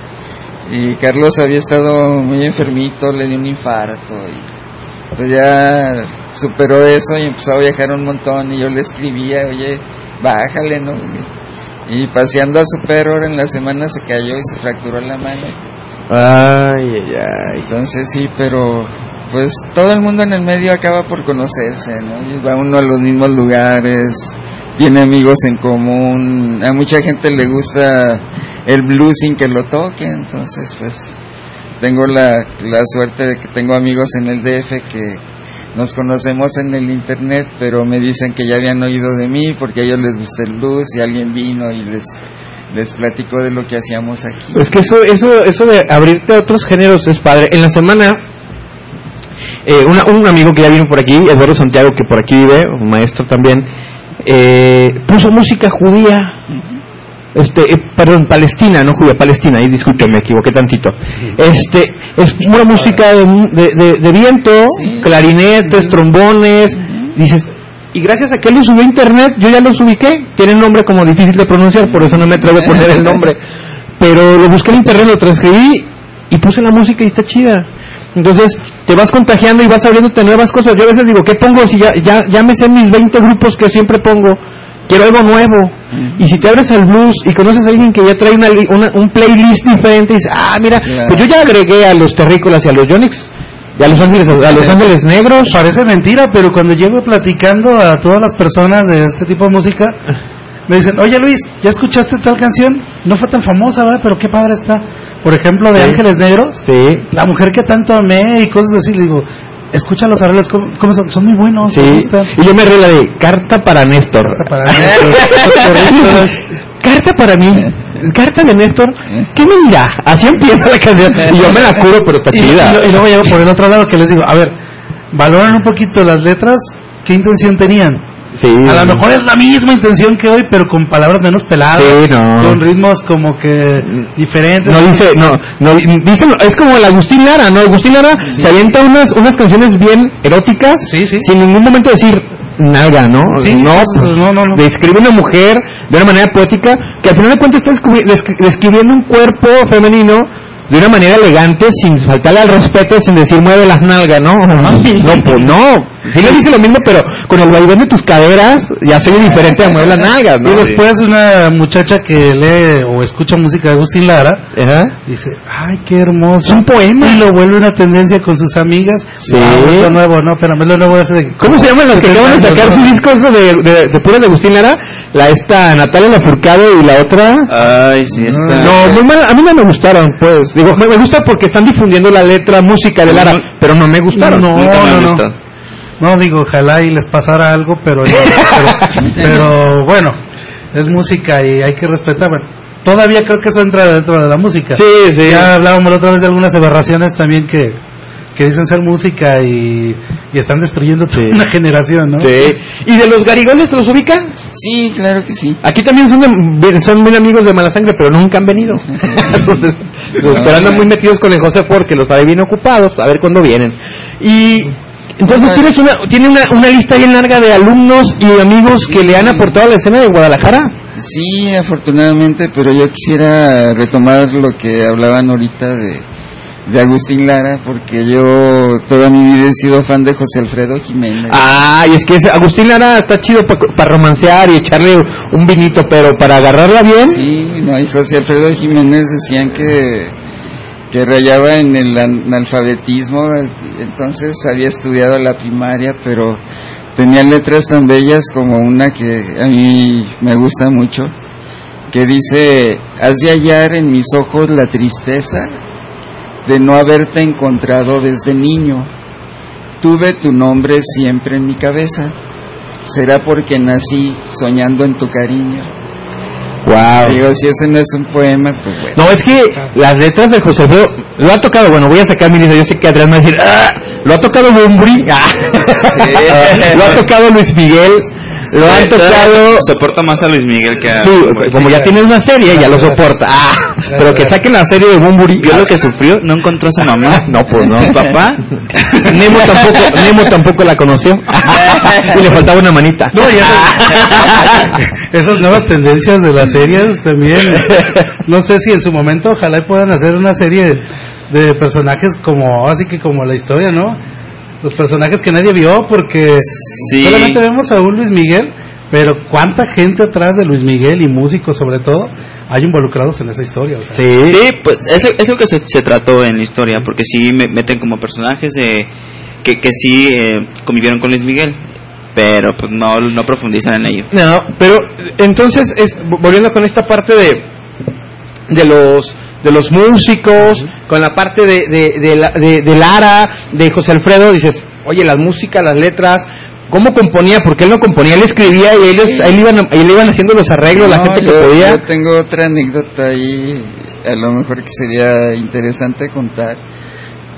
Y Carlos había estado muy enfermito, le dio un infarto y pues ya superó eso y empezó a viajar un montón y yo le escribía, oye, bájale, ¿no? Y paseando a su perro ahora en la semana se cayó y se fracturó la mano. Ay, ay, ay. Entonces sí, pero pues todo el mundo en el medio acaba por conocerse, ¿no? Y va uno a los mismos lugares, tiene amigos en común, a mucha gente le gusta el blues sin que lo toque, entonces pues tengo la, la suerte de que tengo amigos en el DF que nos conocemos en el internet, pero me dicen que ya habían oído de mí porque a ellos les gusta el blues y alguien vino y les les platicó de lo que hacíamos aquí. Es que eso, eso, eso de abrirte a otros géneros es padre. En la semana, eh, una- un amigo que ya vino por aquí, Eduardo Santiago, que por aquí vive, un maestro también, eh, puso música judía. Este, eh, perdón, palestina, no judía, palestina, ahí disculpen, me equivoqué tantito. Este, es una música de, de- de- de viento, Sí. clarinetes, trombones, dices, y gracias a que él lo subió a internet, yo ya los ubiqué, tiene un nombre como difícil de pronunciar, por eso no me atrevo a poner el nombre, pero lo busqué en internet, lo transcribí y puse la música y está chida. Entonces, te vas contagiando y vas abriéndote nuevas cosas. Yo a veces digo, ¿qué pongo? Si ya, ya, ya me sé mis 20 grupos que siempre pongo, quiero algo nuevo. Y si te abres al blues y conoces a alguien que ya trae una, una- un playlist diferente, y dices, ah, mira, pues yo ya agregué a los terrícolas y a los Yonix, y a los ángeles, a los ángeles negros. Parece mentira, pero cuando llego platicando a todas las personas de este tipo de música, me dicen, oye Luis, ¿ya escuchaste tal canción? No fue tan famosa, ¿verdad? Pero qué padre está. Por ejemplo, de Sí. Ángeles Negros, Sí, la mujer que tanto amé y cosas así, le digo, escucha los arreglos, ¿cómo, cómo son? Son muy buenos, sí. Y yo me la de carta para Néstor. Para Néstor. [LAUGHS] Carta para mí, carta de Néstor, ¿qué me dirá? Así empieza la canción. Y yo me la curo, pero está y, chida. y y luego llego por el otro lado que les digo, a ver, valoran un poquito las letras, ¿qué intención tenían? Sí. A lo mejor es la misma intención que hoy, pero con palabras menos peladas, Sí, no. con ritmos como que diferentes. No dice, no, no, dice, es como el Agustín Lara, ¿no? Agustín Lara se avienta unas, unas canciones bien eróticas, Sí, sí. sin ningún momento decir nalga, ¿no? Sí, no, pues, no, no, no. describe una mujer de una manera poética que al final de cuentas está descri- describiendo un cuerpo femenino de una manera elegante, sin faltarle al respeto, sin decir mueve las nalgas, ¿no? No, pues no. Sí le dice lo mismo, pero con el vaivén de tus caderas ya soy diferente a mueve las [LAUGHS] nalgas, ¿no? Y después una muchacha que lee o escucha música de Agustín Lara Ajá. dice, ay, qué hermoso. Es un poema. Y lo vuelve una tendencia con sus amigas. Sí. Ah, lo nuevo, no, espérame, lo nuevo de... ¿Cómo se llaman los que acaban de sacar su disco de, de, de puras de Agustín Lara? La esta Natalia Lafourcade y la otra. Ay, sí, está. No, muy mal, a mí no me gustaron, pues. Digo, me, me gusta porque están difundiendo la letra, música de Lara, pero no me gustaron. No, Nunca me no, ha no. No, digo, ojalá y les pasara algo, pero, pero, pero bueno, es música y hay que respetar. Bueno, todavía creo que eso entra dentro de la música. Sí, sí. Ya hablábamos la otra vez de algunas aberraciones también que, que dicen ser música y, y están destruyendo toda una generación, ¿no? Sí. ¿Y de los garigoles los ubican? Sí, claro que sí. Aquí también son, de- son bien amigos de Mala Sangre, pero nunca han venido. [LAUGHS] Entonces, pero andan muy metidos con el José porque los sabe bien ocupados, a ver cuándo vienen. Y entonces tienes una, tiene una, una lista bien larga de alumnos y amigos que le han aportado a la escena de Guadalajara. Sí, afortunadamente, pero yo quisiera retomar lo que hablaban ahorita de, de Agustín Lara, porque yo toda mi vida he sido fan de José Alfredo Jiménez. Ah, y es que ese Agustín Lara está chido para romancear y echarle un vinito, pero para agarrarla bien. Sí, no, y José Alfredo Jiménez decían que, que rayaba en el analfabetismo, entonces había estudiado la primaria, pero tenía letras tan bellas como una que a mí me gusta mucho, que dice, has de hallar en mis ojos la tristeza de no haberte encontrado desde niño. Tuve tu nombre siempre en mi cabeza. Será porque nací soñando en tu cariño. Wow. Digo, si ese no es un poema, pues bueno. No, es que las letras de José Alfredo lo ha tocado, bueno, voy a sacar mi lista, yo sé que Adrián va a decir, ah, lo ha tocado Bumbri, ah. [LAUGHS] lo ha tocado Luis Miguel, lo han tocado. Soporto más a Luis Miguel que a. Sí, como ya tienes una serie, ya lo soporta. Ah, pero que saquen la serie de Bumburi. Vio lo que sufrió, no encontró a su mamá. [LAUGHS] No, pues no. Su papá. [LAUGHS] Nemo tampoco, Nemo tampoco la conoció. [LAUGHS] y le faltaba una manita. No, y esas, esas nuevas tendencias de las series también. No sé si en su momento ojalá y puedan hacer una serie de personajes como, así que como la historia, ¿no? Los personajes que nadie vio porque Sí. solamente vemos a un Luis Miguel, pero cuánta gente atrás de Luis Miguel y músicos sobre todo hay involucrados en esa historia. O sea, Sí. Sí, pues es, es lo que se, se trató en la historia, porque sí me meten como personajes de, que, que sí eh, convivieron con Luis Miguel, pero pues no, no profundizan en ello. No, pero entonces, es, volviendo con esta parte de, de los de los músicos, con la parte de, de, de, la- de- de Lara, de José Alfredo, dices, oye, la música, las letras, ¿cómo componía? Porque él no componía, él escribía y ellos, le iban, le iban haciendo los arreglos, la gente que yo, podía. yo tengo otra anécdota ahí, a lo mejor que sería interesante contar.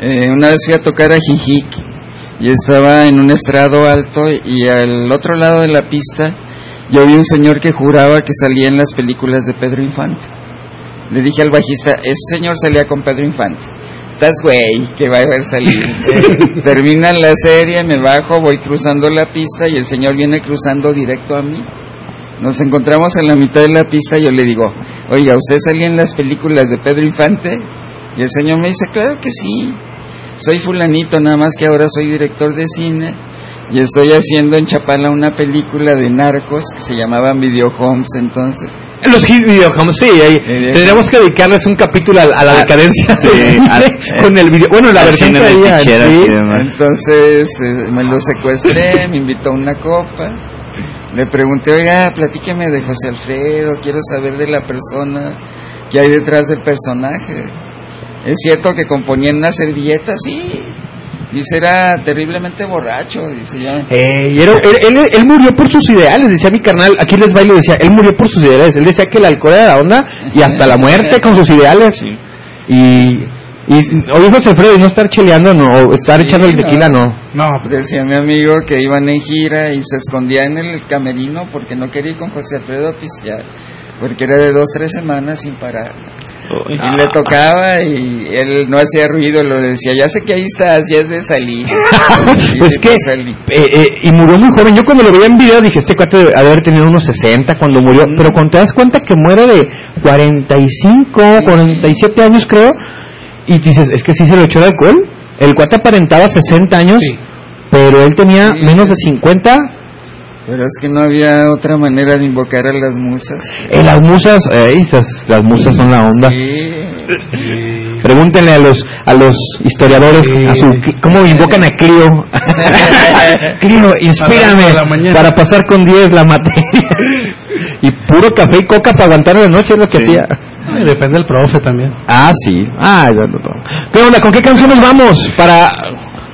Eh, una vez fui a tocar a Jijic y estaba en un estrado alto y al otro lado de la pista yo vi un señor que juraba que salía en las películas de Pedro Infante. Le dije al bajista, ese señor salía con Pedro Infante. Estás güey, que va a haber salido. [LAUGHS] Terminan la serie, me bajo, voy cruzando la pista y el señor viene cruzando directo a mí. Nos encontramos en la mitad de la pista y yo le digo, oiga, ¿usted salía en las películas de Pedro Infante? Y el señor me dice, claro que sí. Soy fulanito, nada más que ahora soy director de cine y estoy haciendo en Chapala una película de narcos que se llamaban Video Homes entonces. Los hit videojuegos, sí, ahí, tendríamos que dedicarles un capítulo a, a la Ah, decadencia sí, al- [LAUGHS] con el video, bueno, la versión que de había, sí. Entonces eh, me lo secuestré, me invitó a una copa. Le pregunté, oiga, platíqueme de José Alfredo, quiero saber de la persona que hay detrás del personaje. ¿Es cierto que componía en una servilleta? Sí. Dice, era terriblemente borracho, dice ya. Eh, y era- él, él- él murió por sus ideales, decía mi carnal, aquí les bailo, decía, él murió por sus ideales, él decía que el alcohol era la onda y hasta la muerte con sus ideales. Y, y oye José Alfredo, y no estar cheleando, no, o estar Sí, echando el no. tequila, no. no, Decía mi amigo que iban en gira y se escondía en el camerino porque no quería ir con José Alfredo a pistear, porque era de dos, tres semanas sin parar. Y le tocaba y él no hacía ruido, lo decía, ya sé que ahí estás, ya es de salir. [LAUGHS] Pues sí, que, eh, eh, y murió muy joven, yo cuando lo veía en video dije, este cuate debe haber tenido unos 60 cuando murió, pero cuando te das cuenta que muere de 45, 47 años creo, y dices, es que sí se lo echó de alcohol, el cuate aparentaba 60 años, sí. pero él tenía Sí. menos de 50, Pero es que no había otra manera de invocar a las musas. Eh, las musas, eh, esas- las musas son la onda. Sí. Pregúntenle a los a los historiadores Sí. a su cómo invocan a Clio. [LAUGHS] Clio, inspírame para pasar con 10 la materia. [LAUGHS] y puro café y coca para aguantar la noche es lo que hacía. Sí, depende del profe también. Ah, sí. Ah, ya no, no. ¿Qué onda? ¿Con qué canciones vamos para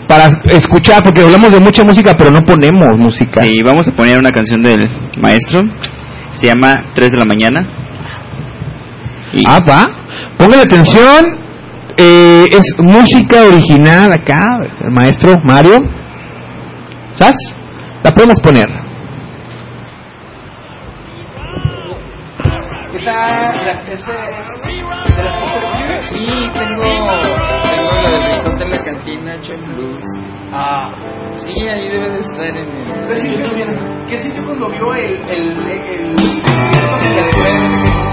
para escuchar? Porque hablamos de mucha música, pero no ponemos música. Sí, vamos a poner una canción del maestro. Se llama 3 de la mañana. Y Ah, va. Póngale atención. Eh, es música original acá, el maestro Mario. ¿Sabes? La podemos poner. Sí, tengo, tengo la del rincón de en blues. Ah. Sí, ahí debe de estar en el... ¿Qué sintió cuando vio el, el, el, Es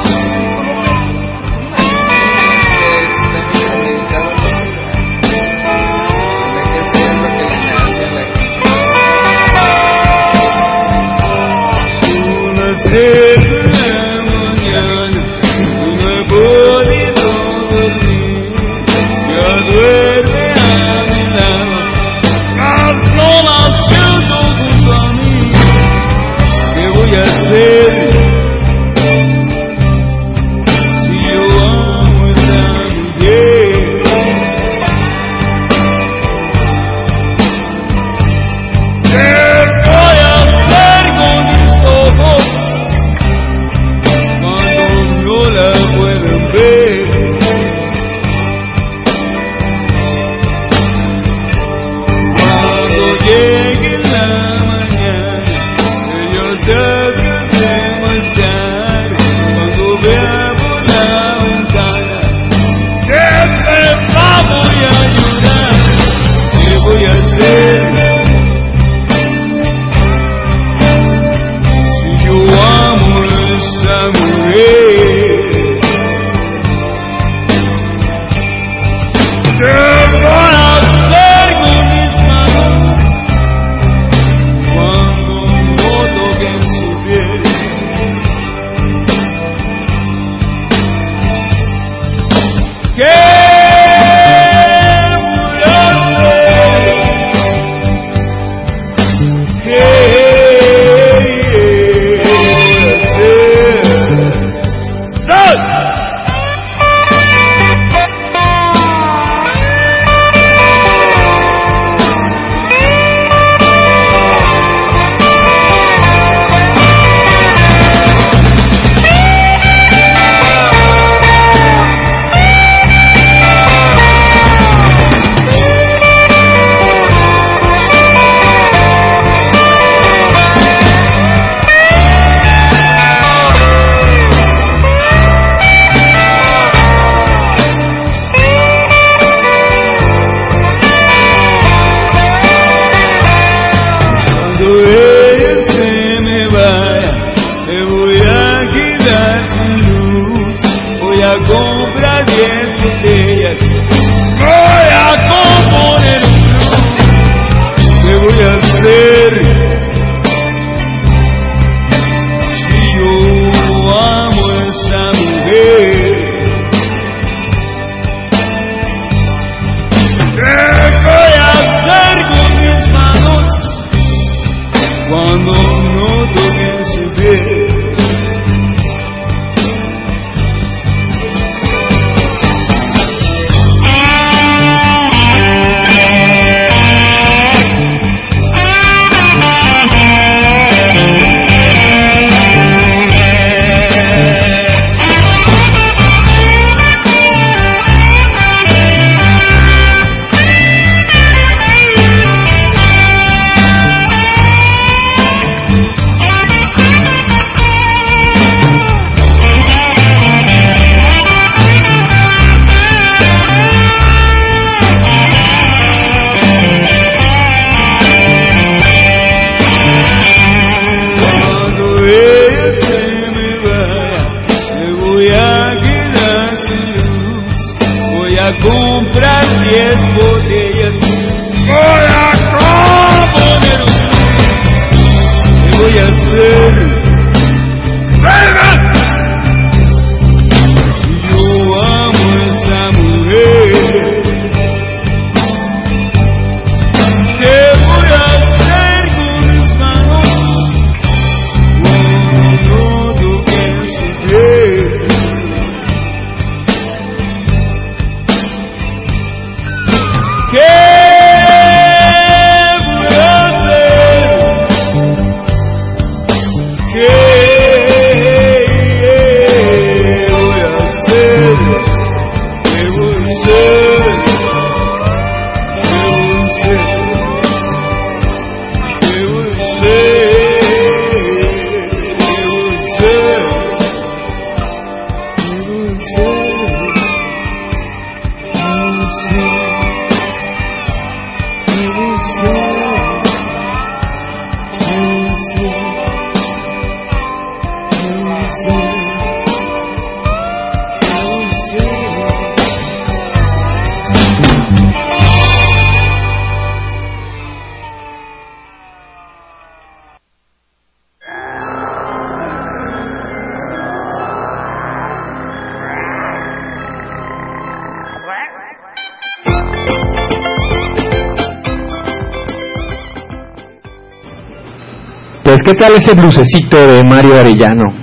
¿Qué tal ese blusecito de Mario Arellano?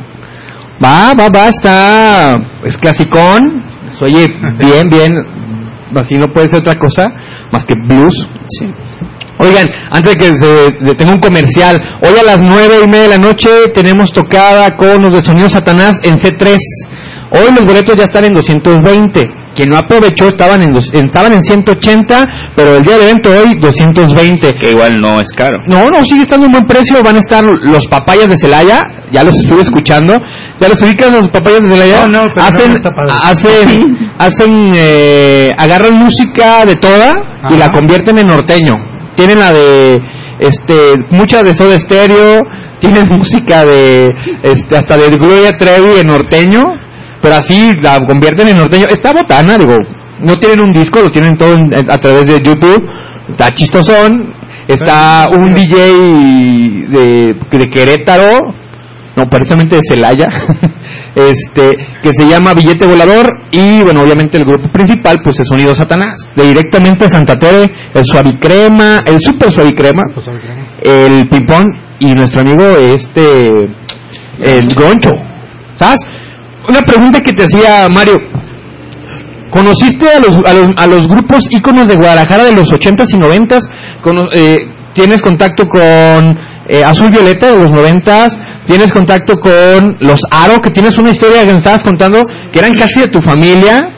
Va, va, va, está. Es clasicón. Oye, [LAUGHS] bien, bien. Así no puede ser otra cosa más que blues. Oigan, antes de que se, tenga un comercial, hoy a las nueve y media de la noche tenemos tocada con los del Sonido Satanás en C3. Hoy los boletos ya están en 220 quien no aprovechó estaban en, dos- estaban en 180, pero el día del evento hoy 220. Que igual no es caro. No, no, sigue estando en buen precio. Van a estar los papayas de Celaya. Ya los estuve escuchando. ¿Ya los ubican los papayas de Celaya? No, no, pero hacen, no está padre. hacen, [LAUGHS] hacen, eh, agarran música de toda y Ajá. la convierten en norteño. Tienen la de, este, mucha de Soda Stereo. Tienen [LAUGHS] música de, este, hasta de Gloria Trevi en norteño. Pero así la convierten en norteño. Está botana, digo. No tienen un disco, lo tienen todo en- a través de YouTube. Está chistosón. Está un DJ de, de Querétaro, no, precisamente de Celaya, [LAUGHS] este, que se llama Billete Volador y, bueno, obviamente el grupo principal, pues es Sonido Satanás, de directamente a Santa Tere, el Suavicrema, el Super Suavicrema, el Pipón y nuestro amigo este, el Goncho, ¿sabes? Una pregunta que te hacía Mario, ¿Conociste a los, a los, a los grupos íconos de Guadalajara de los 80s y 90s? Cono- eh, ¿Tienes contacto con eh, Azul Violeta de los 90s? ¿Tienes contacto con los Aro? Que tienes una historia que me estabas contando que eran casi de tu familia.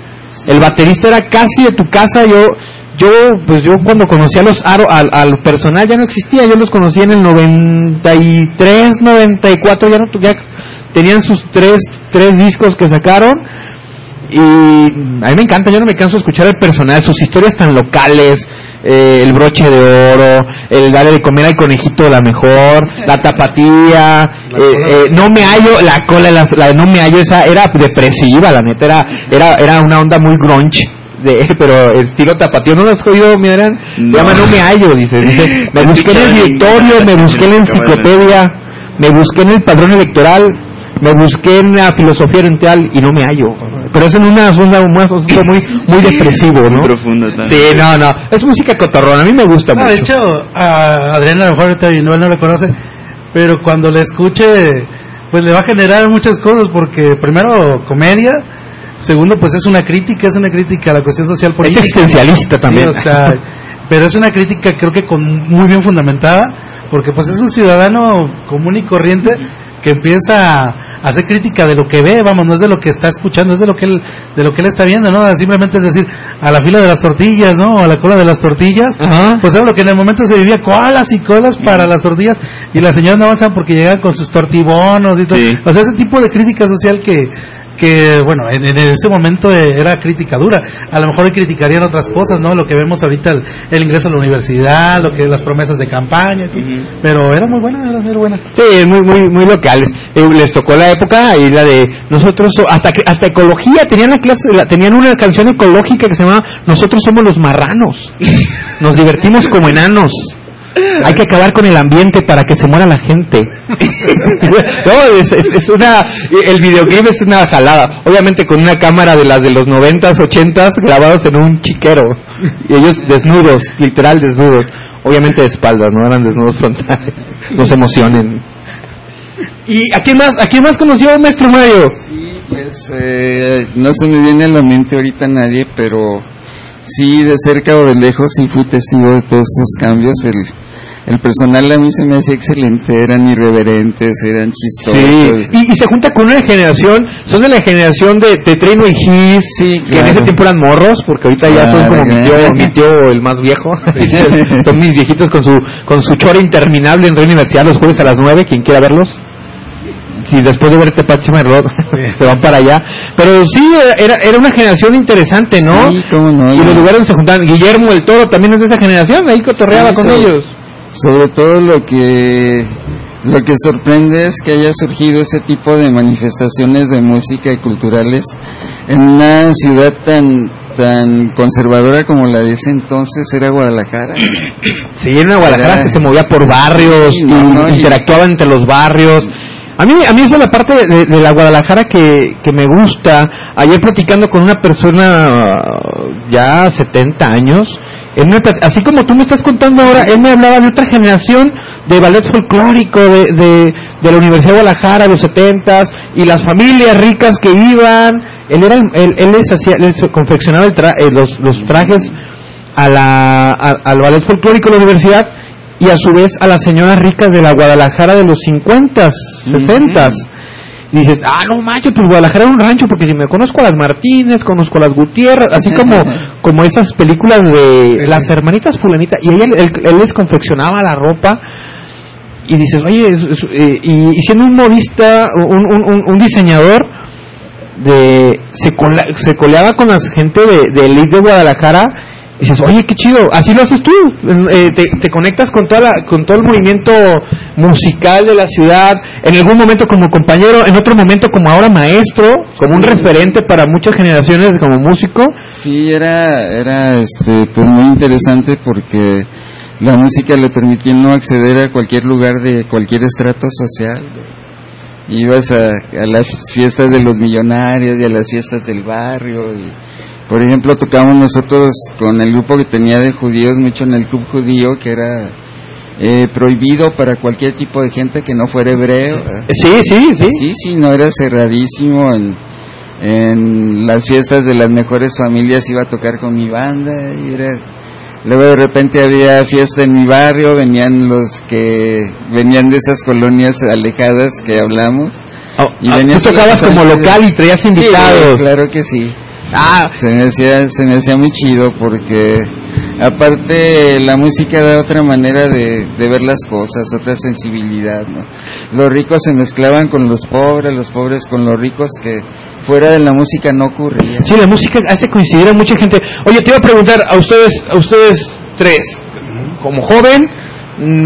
El baterista era casi de tu casa. Yo, yo, pues yo cuando conocí a los Aro, al, al personal ya no existía. Yo los conocí en el 93, 94. Ya no, ya tenían sus tres, tres discos que sacaron. Y a mí me encanta, yo no me canso de escuchar el personal, sus historias tan locales, eh, el broche de oro, el darle de comer al conejito la mejor, la tapatía, eh, eh, no me hallo, la cola, la, no me hallo, esa era depresiva, la neta, era, era, era una onda muy grunge. De, [LAUGHS] pero estilo tapatío, ¿no lo has oído, Miran? Se No. llama No me hallo, dice, dice, [LAUGHS] me busqué en el directorio, me busqué en la enciclopedia, me busqué en el padrón electoral, me busqué en la filosofía oriental y no me hallo. Pero es en una asunto muy, muy, muy depresivo, ¿no? Muy profundo también. Sí, no, no. Es música cotorrona, a mí me gusta No, mucho. de hecho, a Adriana a lo mejor no, no la conoce, pero cuando le escuche, pues le va a generar muchas cosas, porque primero, comedia, segundo, pues es una crítica, es una crítica a la cuestión social es política. existencialista Sí, también. o sea, pero es una crítica creo que con muy bien fundamentada, porque pues es un ciudadano común y corriente que empieza a hacer crítica de lo que ve, vamos, no es de lo que está escuchando, es de lo que él, de lo que él está viendo, ¿no? Simplemente es decir, a la fila de las tortillas, ¿no? A la cola de las tortillas, Ajá. pues era lo que en el momento se vivía, colas y colas para las tortillas, y las señoras no avanzan porque llegan con sus tortibonos y todo. Sí. O sea, ese tipo de crítica social que, que bueno, en, en ese momento eh, era crítica dura. A lo mejor criticarían otras cosas, ¿no? Lo que vemos ahorita, el, el ingreso a la universidad, lo que las promesas de campaña, pero era muy buena, era muy buena. Sí, muy, muy, muy locales. Eh, les tocó la época y la de nosotros, so- hasta, hasta ecología, tenían la clase, la- tenían una canción ecológica que se llamaba Nosotros somos los marranos. Nos divertimos como enanos. Hay que acabar con el ambiente para que se muera la gente. [LAUGHS] no, es, es- es una, el videoclip es una jalada. Obviamente con una cámara de las de los noventas, ochentas, grabados en un chiquero. Y ellos desnudos, literal desnudos. Obviamente de espaldas, no eran desnudos frontales. No se emocionen. ¿Y a quién más, a quién más conoció maestro Mario? Sí, pues eh, no se me viene a la mente ahorita nadie, pero sí de cerca o de lejos sí fui testigo de todos esos cambios. El, el personal a mí se me hacía excelente, eran irreverentes, eran chistosos. Sí, y, y se junta con una generación, son de la generación de, de Trino y Gis, Sí, que en ese tiempo eran morros, porque ahorita ya son como mi tío, mi tío el más viejo. [LAUGHS] son mis viejitos con su con su chora interminable en Río Universidad los jueves a las 9, quien quiera verlos. Si después de ver Tepache Merlot [LAUGHS] se van para allá. Pero sí, era, era una generación interesante, ¿no? Sí, cómo no. y los lugares donde se juntaban. Guillermo el Toro también es de esa generación, ahí cotorreaba Sí, con sobre- ellos. Sobre todo lo que lo que sorprende es que haya surgido ese tipo de manifestaciones de música y culturales en una ciudad tan tan conservadora como la de ese entonces era Guadalajara. Sí, era una Guadalajara Era- que se movía por barrios, Sí, no, y- interactuaba entre los barrios. A mí, a mí esa es la parte de, la Guadalajara que, que me gusta. Ayer platicando con una persona uh, ya 70 años, así como tú me estás contando ahora, él me hablaba de otra generación de ballet folclórico de, de, de la Universidad de Guadalajara, los 70 y las familias ricas que iban. Él, era, él, él les hacía, les confeccionaba el tra- eh, los, los trajes a la, al ballet folclórico de la universidad y a su vez a las señoras ricas de la Guadalajara de los 50, 60. dices, ah, no manches, pues Guadalajara era un rancho, porque si me conozco a las Martínez, conozco a las Gutiérrez, así como, [LAUGHS] como esas películas de Sí. las hermanitas fulanita, y ella, él, él les confeccionaba la ropa, y dices, oye, eh, y, y siendo un modista, un, un, un- un diseñador, de se, cola- se coleaba con la gente de, de Elite de Guadalajara, y dices, oye, qué chido, así lo haces tú, eh, te, te conectas con, toda la, con todo el movimiento musical de la ciudad, en algún momento como compañero, en otro momento como ahora maestro, como un referente para muchas generaciones como músico. Sí, era, era este, pues muy interesante porque la música le permitía no acceder a cualquier lugar de cualquier estrato social. Ibas a, a las fiestas de los millonarios y a las fiestas del barrio. Y, por ejemplo, tocábamos nosotros con el grupo que tenía de judíos, mucho en el club judío, que era eh, prohibido para cualquier tipo de gente que no fuera hebreo. Sí, sí, sí. Sí, sí, no era cerradísimo. En, en las fiestas de las mejores familias iba a tocar con mi banda. Y era, luego de repente había fiesta en mi barrio, venían los que venían de esas colonias alejadas que hablamos. Oh, Y ah, venías tú tocabas como local y traías invitados. Sí, claro que sí. Ah, Se me hacía, se me hacía muy chido porque aparte la música da otra manera de, de ver las cosas, otra sensibilidad, ¿no? Los ricos se mezclaban con los pobres, los pobres con los ricos que fuera de la música no ocurría. Sí, la música hace coincidir a mucha gente. Oye, te iba a preguntar a ustedes, a ustedes tres, como joven,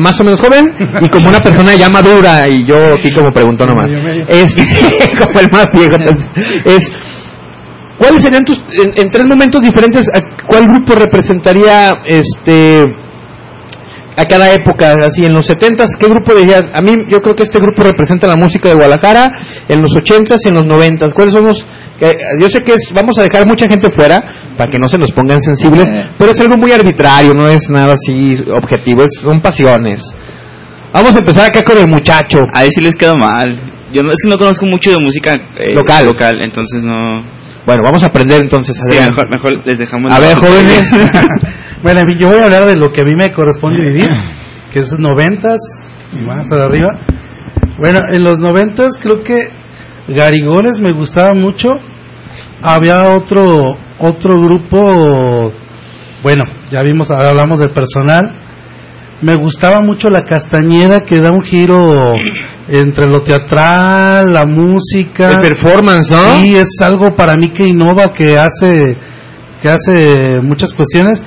más o menos joven, y como una persona ya madura, y yo aquí como pregunto nomás. Medio, medio. Es, [LAUGHS] como el más viejo, entonces, es, ¿cuáles serían tus, en, en tres momentos diferentes, a cuál grupo representaría, este, a cada época, así en los 70s, ¿qué grupo dirías? A mí yo creo que este grupo representa la música de Guadalajara en los 80s y en los 90s. ¿Cuáles son los que yo sé que es, vamos a dejar mucha gente fuera para que no se nos pongan sensibles, Eh. pero es algo muy arbitrario, no es nada así objetivo, es, son pasiones. Vamos a empezar acá con el muchacho. Ahí sí les quedó mal. Yo no, es que no conozco mucho de música eh, Local. local, entonces no. Bueno, vamos a aprender entonces. Sí, mejor, mejor les dejamos. A ver, jóvenes. [LAUGHS] Bueno, a mí- yo voy a hablar de lo que a mí me corresponde vivir, que es noventas y más para arriba. Bueno, en los noventas creo que Garigoles me gustaba mucho. Había otro otro grupo, bueno, ya vimos, ahora hablamos del personal. Me gustaba mucho la Castañeda que da un giro entre lo teatral, la música. El performance, ¿no? Sí, es algo para mí que innova, que hace que hace muchas cuestiones.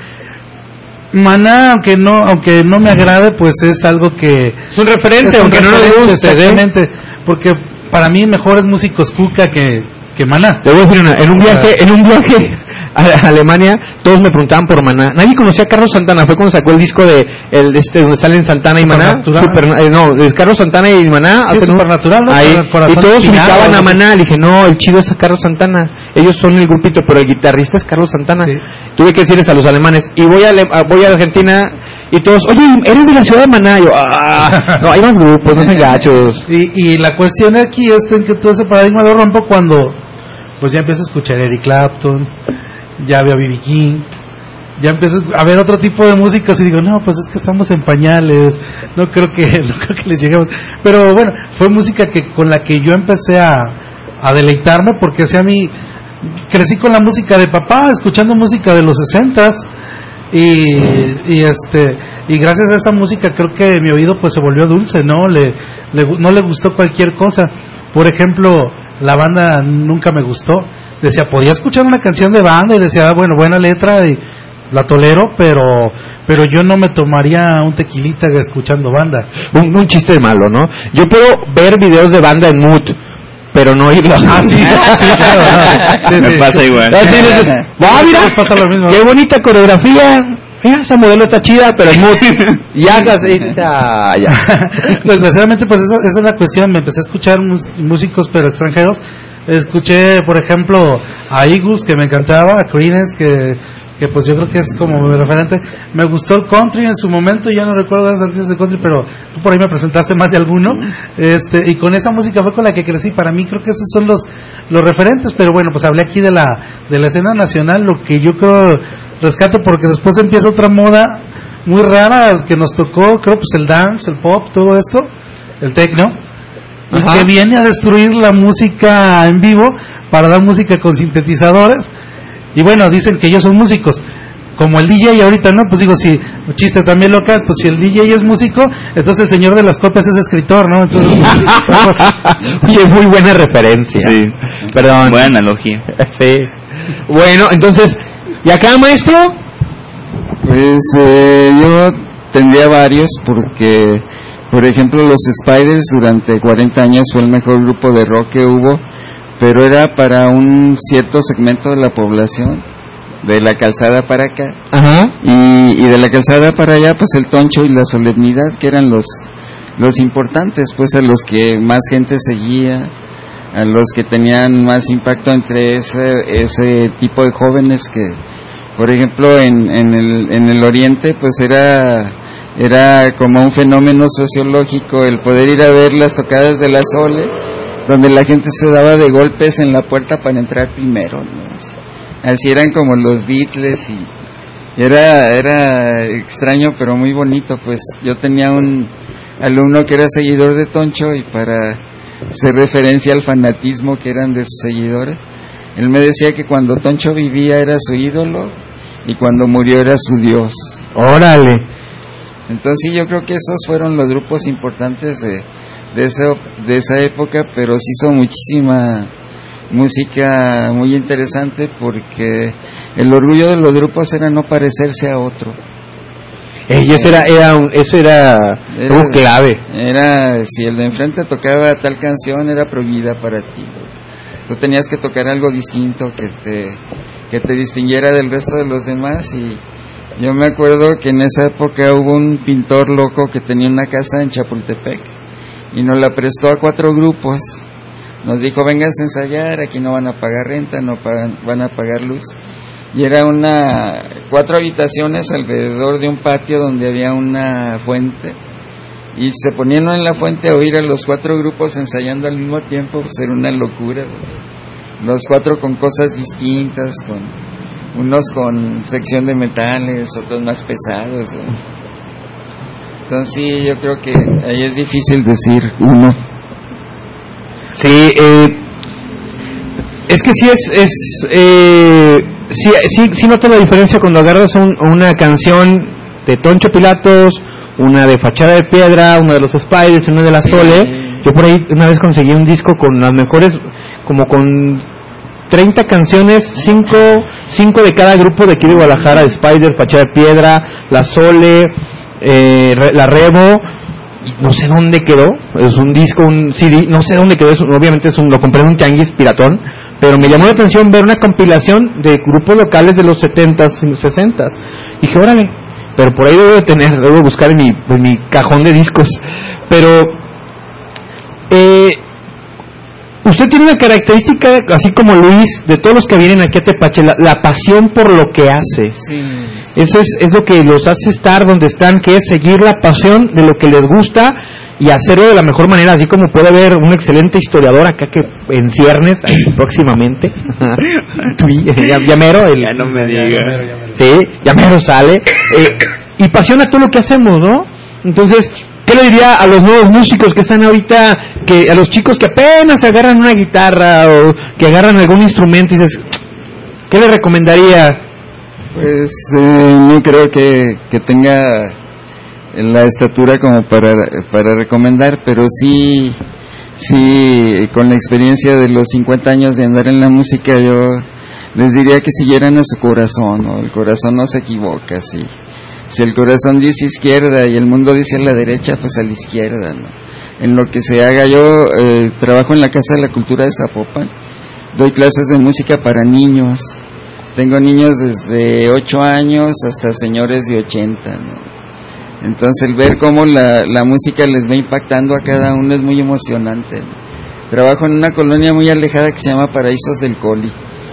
Maná, aunque no aunque no me agrade, pues es algo que Es un referente, es un aunque no le guste. ¿eh? exactamente, porque para mí mejores músicos Cuca que que Maná. Le voy a decir una, en un viaje, en un viaje a Alemania, todos me preguntaban por Maná. Nadie conocía a Carlos Santana, fue cuando sacó el disco de el este donde salen Santana y Maná. Super- eh, no, es Carlos Santana y Maná. Sí, hacen Supernatural, ¿no? Ahí, y todos Espinado, ubicaban a. Maná. Le dije, no, el chido es a Carlos Santana. Ellos son el grupito, pero el guitarrista es Carlos Santana. Sí. Tuve que decirles a los alemanes. Y voy a, voy a Argentina y todos, oye, ¿eres de la ciudad de Maná? Yo, ah, [LAUGHS] no, hay más grupos, no sean gachos. Y, y la cuestión aquí es en que todo ese paradigma lo rompo cuando pues ya empiezas a escuchar Eric Clapton, ya veo a B.B. King, ya empiezas a ver otro tipo de músicas y digo, no, pues es que estamos en pañales, no creo que, [LAUGHS] no creo que les lleguemos. Pero bueno, fue música que con la que yo empecé a, deleitarme porque hacía mi crecí con la música de papá, escuchando música de los sesentas y, y este y gracias a esa música creo que mi oído pues se volvió dulce no le, le no le gustó cualquier cosa por ejemplo la banda nunca me gustó decía podía escuchar una canción de banda y decía ah, bueno buena letra y la tolero pero pero yo no me tomaría un tequilita escuchando banda un, un chiste malo, ¿no? Yo puedo ver videos de banda en mood, pero no oírlos. Ah, sí, sí, claro, no. Sí, Me pasa igual. Dices, [LAUGHS] "Ah, mira, Les pasa lo mismo. qué bonita coreografía. Mira, esa modelo está chida, pero en mood. y hagas, y dices, "Ah, ya". [LAUGHS] pues desgraciadamente pues esa, esa es la cuestión me empecé a escuchar músicos pero extranjeros escuché por ejemplo a Igus que me encantaba a Creedence que que pues yo creo que es como mi referente. Me gustó el country en su momento ya no recuerdo las artistas de country pero tú por ahí me presentaste más de alguno. Este y con esa música fue con la que crecí. Para mí creo que esos son los los referentes pero bueno pues hablé aquí de la de la escena nacional lo que yo creo rescato porque después empieza otra moda muy rara que nos tocó, creo, pues el dance, el pop, todo esto, el techno. Y Ajá. que viene a destruir la música en vivo para dar música con sintetizadores. Y bueno, dicen que ellos son músicos. Como el DJ ahorita, ¿no? Pues digo, si, chiste también local, pues si el DJ es músico, entonces el señor de las copias es escritor, ¿no? Entonces, algo [LAUGHS] así. Oye, muy buena referencia. Sí. Perdón. Buena analogía. [LAUGHS] Sí. Bueno, entonces, ¿y acá, maestro? Pues eh, yo tendría varios porque, por ejemplo, los Spiders durante 40 años fue el mejor grupo de rock que hubo, pero era para un cierto segmento de la población, de la calzada para acá. Ajá. Y, y de la calzada para allá, pues el toncho y la solemnidad, que eran los, los importantes, pues a los que más gente seguía, a los que tenían más impacto entre ese, ese tipo de jóvenes que, por ejemplo, en, en, el, en el oriente, pues era, era como un fenómeno sociológico el poder ir a ver las tocadas de la Sole, donde la gente se daba de golpes en la puerta para entrar primero. Así eran como los Beatles y era, era extraño pero muy bonito, pues yo tenía un alumno que era seguidor de Toncho y para hacer referencia al fanatismo que eran de sus seguidores, él me decía que cuando Toncho vivía era su ídolo y cuando murió era su dios. Órale. Entonces sí, yo creo que esos fueron los grupos importantes de, de, esa, de esa época, pero sí hizo muchísima música muy interesante porque el orgullo de los grupos era no parecerse a otro. Eh, y eso era, era un, eso era, Era- un clave. Era, si el de enfrente tocaba tal canción, era prohibida para ti. Tú tenías que tocar algo distinto que te, que te distinguiera del resto de los demás. Y yo me acuerdo que en esa época hubo un pintor loco que tenía una casa en Chapultepec y nos la prestó a cuatro grupos. Nos dijo, vengas a ensayar, aquí no van a pagar renta, no pagan- van a pagar luz. Y era una, cuatro habitaciones alrededor de un patio donde había una fuente y se ponían en la fuente a oír a los cuatro grupos ensayando al mismo tiempo, pues era una locura. Los cuatro con cosas distintas, con unos con sección de metales, otros más pesados. güey. Entonces sí, yo creo que ahí es difícil decir uno. Sí, eh, es que sí es, es eh, sí, sí, sí noto la diferencia cuando agarras un- una canción de Toncho Pilatos, una de Fachada de Piedra, una de los Spiders, una de la Sole. Yo por ahí una vez conseguí un disco con las mejores, como con 30 canciones, 5 cinco de cada grupo de aquí de Guadalajara, Spider, Fachada de Piedra, La Sole, eh, La Rebo, no sé dónde quedó, es un disco, un CD, no sé dónde quedó, obviamente es un, lo compré en un tianguis piratón, pero me llamó la atención ver una compilación de grupos locales de los 70s y 60s. Dije, órale, pero por ahí debo de tener, debo de buscar en mi, en mi cajón de discos. Pero, eh, usted tiene una característica, así como Luis, de todos los que vienen aquí a Tepache, la, la pasión por lo que hace. Eso es, es lo que los hace estar donde están, que es seguir la pasión de lo que les gusta y hacerlo de la mejor manera, así como puede haber un excelente historiador acá que en ciernes ahí [LAUGHS] próximamente. [LAUGHS] Tui, ya, ya mero, el- Ya no me diga. Sí, ya mero sale. Eh, y pasiona todo lo que hacemos, ¿no? Entonces, ¿qué le diría a los nuevos músicos que están ahorita, que a los chicos que apenas agarran una guitarra o que agarran algún instrumento y dices, ¿qué le recomendaría? Pues eh, no creo que, que tenga la estatura como para, para recomendar, pero sí, sí, con la experiencia de los 50 años de andar en la música, yo les diría que siguieran a su corazón, ¿no? el corazón no se equivoca, sí. Si el corazón dice izquierda y el mundo dice a la derecha, pues a la izquierda, ¿no? En lo que se haga, yo eh, trabajo en la Casa de la Cultura de Zapopan, doy clases de música para niños, tengo niños desde 8 años hasta señores de 80, ¿no? Entonces el ver cómo la, la música les va impactando a cada uno es muy emocionante. Trabajo en una colonia muy alejada que se llama Paraísos del Coli.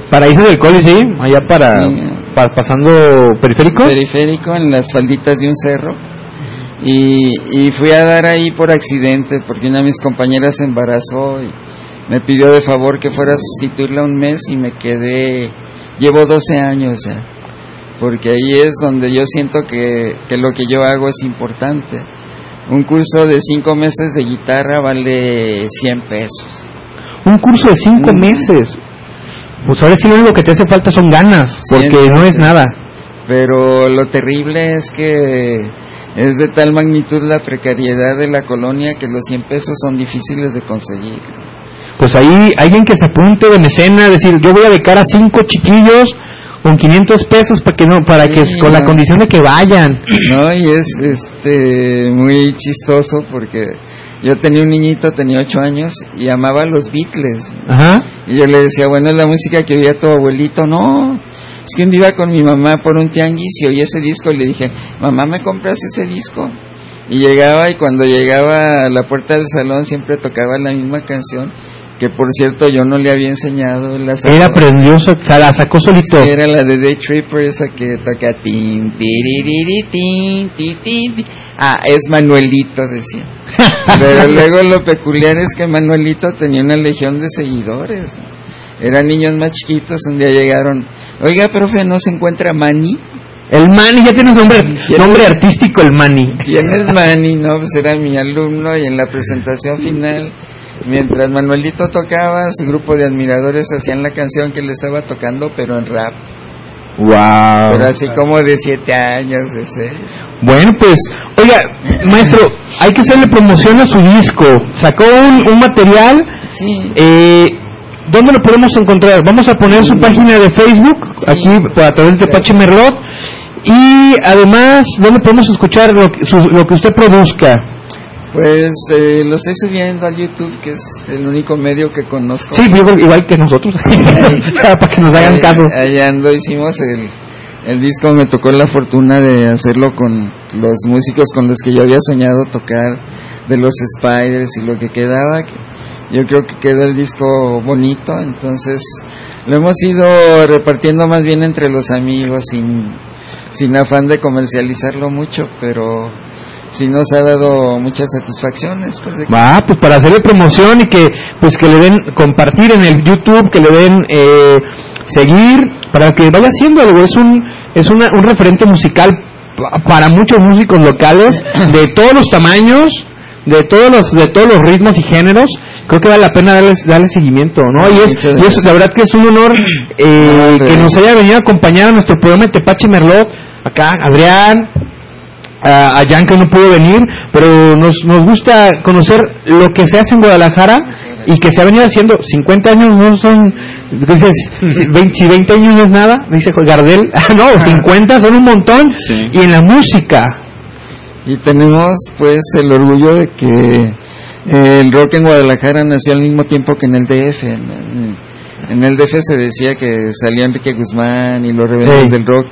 Paraíso del Coli, sí, allá para, Sí. Pa- pasando periférico. Periférico en las falditas de un cerro. Y, y fui a dar ahí por accidente porque una de mis compañeras se embarazó y me pidió de favor que fuera a sustituirla un mes y me quedé, llevo 12 años ya, porque ahí es donde yo siento que, que lo que yo hago es importante. Un curso de cinco meses de guitarra vale 100 pesos. Un curso de cinco Mm. meses. Pues ahora sí lo único que te hace falta son ganas, Sí, porque no es nada. Pero lo terrible es que es de tal magnitud la precariedad de la colonia que los 100 pesos son difíciles de conseguir. Pues ahí alguien que se apunte de mecena, decir, yo voy a becar a cinco chiquillos con 500 pesos para que no, para que con la condición de que vayan. No, y es este muy chistoso porque yo tenía un niñito, tenía 8 años y amaba los Beatles. Ajá. Y yo le decía, bueno, es la música que oía tu abuelito. No, es que un día iba con mi mamá por un tianguis y oí ese disco y le dije, mamá, ¿me compras ese disco? Y llegaba y cuando llegaba a la puerta del salón siempre tocaba la misma canción, que por cierto yo no le había enseñado. La Él aprendió, la sacó solito. Era la de Day Tripper, esa que toca tin, tin. Ah, es Manuelito, decía. [LAUGHS] Pero luego lo peculiar es que Manuelito tenía una legión de seguidores. Eran niños más chiquitos, un día llegaron, oiga, profe, ¿no se encuentra Manny? El Manny ya tiene nombre, [LAUGHS] nombre artístico, el Manny. ¿Quién es [LAUGHS] Manny? No, pues era mi alumno y en la presentación final, mientras Manuelito tocaba, su grupo de admiradores hacían la canción que le estaba tocando, pero en rap. Wow. Pero así como de siete años, de seis. Bueno, pues, oiga, maestro, hay que hacerle promoción a su disco. Sacó un, un material. Sí. Eh, ¿Dónde lo podemos encontrar? Vamos a poner su página de Facebook, Sí. aquí a través de Tepache Merlot. Y además, ¿dónde podemos escuchar lo que, su- lo que usted produzca? Pues eh, lo estoy subiendo al YouTube, que es el único medio que conozco. Sí, igual que nosotros, [LAUGHS] para que nos hagan Ahí- caso. Ahí ando, hicimos el, el disco, me tocó la fortuna de hacerlo con los músicos con los que yo había soñado tocar, de los Spiders y lo que quedaba. que Yo creo que quedó el disco bonito, entonces lo hemos ido repartiendo más bien entre los amigos, sin, sin afán de comercializarlo mucho, pero sí nos ha dado muchas satisfacciones. Pues, de Va, pues para hacerle promoción y que pues que le den compartir en el YouTube, que le den eh, seguir, para que vaya haciendo algo. Es un es una- un referente musical pa- para muchos músicos locales de todos los tamaños, de todos los de todos los ritmos y géneros. Creo que vale la pena darle, darle seguimiento, ¿no? Y es, y es la verdad que es un honor eh, que nos haya venido a acompañar a nuestro programa de Tepache Merlot. Acá, Adrián, a, a Jan que no pudo venir, pero nos, nos gusta conocer lo que se hace en Guadalajara y que se ha venido haciendo. 50 años no son, dices, si 20, si 20 años no es nada, dice Gardel, [LAUGHS] ah, no, 50 son un montón. Sí. Y en la música, Y tenemos pues el orgullo de que el rock en Guadalajara nació al mismo tiempo que en el DF. En, en- el DF se decía que salía Enrique Guzmán y los rebeldes del rock,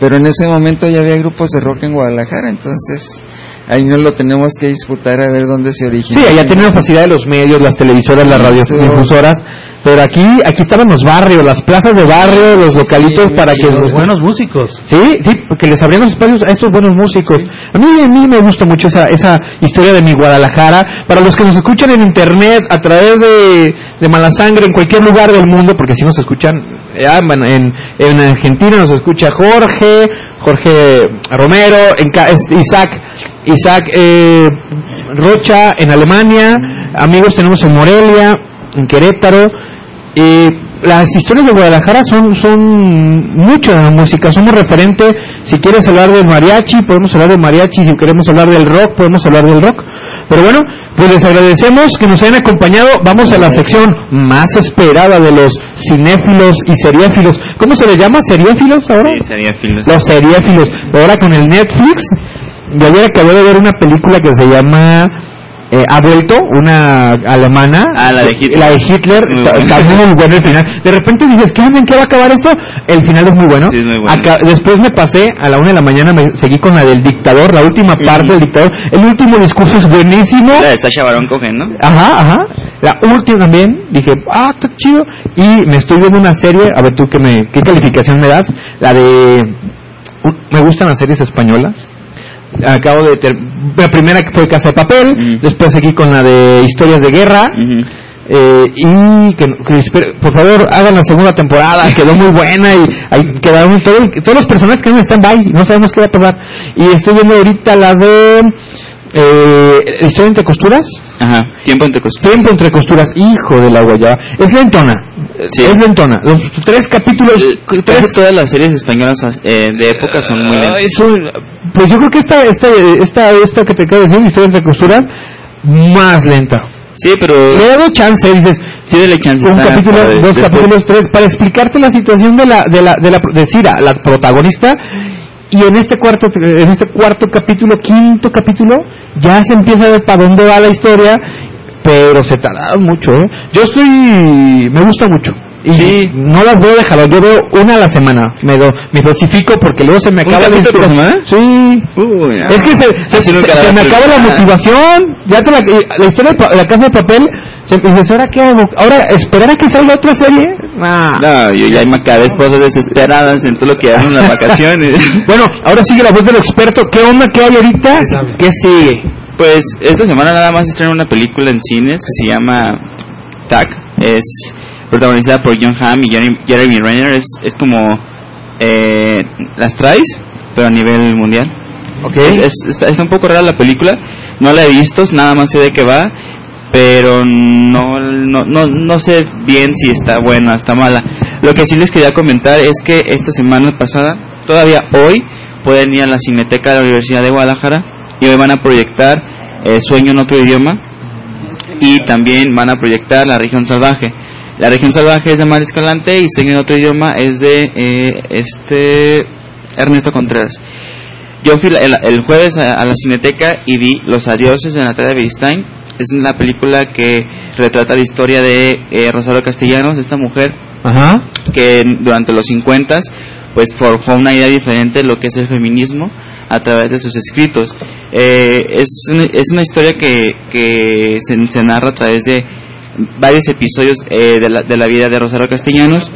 pero en ese momento ya había grupos de rock en Guadalajara, entonces ahí no lo tenemos que disputar a ver dónde se originó. sí, allá tienen la facilidad de los medios, las televisoras, las Sí, radiodifusoras, pero aquí, aquí estaban los barrios, las plazas de barrio, los localitos sí, para sí, que los Buenos músicos. Sí, sí, porque les abrían los espacios a estos buenos músicos. A mí, a mí me gusta mucho esa, esa historia de mi Guadalajara. Para los que nos escuchan en internet, a través de, de Malasangre, en cualquier lugar del mundo, porque si nos escuchan, ya, bueno, en, en Argentina nos escucha Jorge, Jorge Romero, en Isaac, Isaac eh, Rocha en Alemania, amigos tenemos en Morelia, en Querétaro. Eh, las historias de Guadalajara son, son mucho de la música, somos referente, si quieres hablar del mariachi, podemos hablar del mariachi, si queremos hablar del rock, podemos hablar del rock. Pero bueno, pues les agradecemos que nos hayan acompañado, vamos a la sección más esperada de los cinéfilos y seriéfilos. ¿Cómo se le llama? ¿Seriéfilos ahora? Sí. Los seriéfilos. Ahora con el Netflix, yo ayer acabé de ver una película que se llama eh, Ha vuelto, una alemana. Ah, la de Hitler. La de Hitler, Muy está [LAUGHS] bueno el final. De repente dices, ¿qué onda? ¿En qué va a acabar esto? El final es muy bueno. Sí, es muy bueno. Acá- después me pasé a la una de la mañana, me seguí con la del dictador, la última parte del dictador. El último discurso es buenísimo. La de Sasha Baron Cohen, ¿no? Ajá, ajá. La última también, dije, ah, está chido. Y me estoy viendo una serie, a ver tú qué, me, qué calificación me das. La de... Me gustan las series españolas. Acabo de... ter- la primera que fue Casa de Papel, después seguí con la de Historias de Guerra. Eh, y que, por favor hagan la segunda temporada, [LAUGHS] quedó muy buena y ahí quedaron todo- todos los personajes que están by, no sabemos qué va a pasar. Y estoy viendo ahorita la de Eh, ¿Historia entre costuras? Ajá, tiempo entre costuras. Tiempo entre costuras, hijo de la guayaba. Es lentona. Sí. Es lentona. Los tres capítulos. Casi tres- todas las series españolas eh, de época son muy Ah, lentas. pues yo creo que esta, esta, esta, esta que te acabo de decir, historia entre costuras, más lenta. Sí, pero Le he dado chance, dices, sí dele chance. un capítulo, dos Después- capítulos, tres, para explicarte la situación de la, de la, de la, de Cira, la protagonista, y en este cuarto, en este cuarto capítulo, quinto capítulo, ya se empieza a ver para dónde va la historia, pero se tardaron mucho, ¿eh? Yo estoy, me gusta mucho. Y Sí. no las veo de jalón, yo veo una a la semana, me, do, me dosifico porque luego se me ¿Un acaba la por inspiración. Sí, Uy, es que se, se, Así se- se la me acaba la terminar. motivación. Ya te la, la historia de la casa de papel. Se, y dices, ¿ahora qué hago? ¿Ahora esperar a que salga otra serie? Nah. No, yo ya me acabé esposas desesperadas en todo lo que hagan las vacaciones. [LAUGHS] Bueno, ahora sigue la voz del experto. ¿Qué onda que hay ahorita? ¿Qué sigue? Pues esta semana nada más estrena una película en cines que se llama Tag. Es protagonizada por John Hamm y Jeremy, Jeremy Renner. Es, es como eh, las traes, pero a nivel mundial. Ok. Es, es- está, está un poco rara la película. No la he visto, nada más sé de qué va. Pero no, no, no, no sé bien si está buena, está mala. Lo que sí les quería comentar es que esta semana pasada, todavía hoy, pueden ir a la Cineteca de la Universidad de Guadalajara y hoy van a proyectar eh, Sueño en otro idioma y también van a proyectar La región salvaje. La región salvaje es de Mar Escalante y Sueño en otro idioma es de eh, este Ernesto Contreras. Yo fui el, el jueves a, a la Cineteca y vi Los Adioses de Natalia Beristain. Es una película que retrata la historia de eh, Rosario Castellanos, esta mujer Ajá. que durante los 50 pues forjó una idea diferente de lo que es el feminismo a través de sus escritos. Eh, es, una, es una historia que, que se, se narra a través de varios episodios eh, de, la, de la vida de Rosario Castellanos.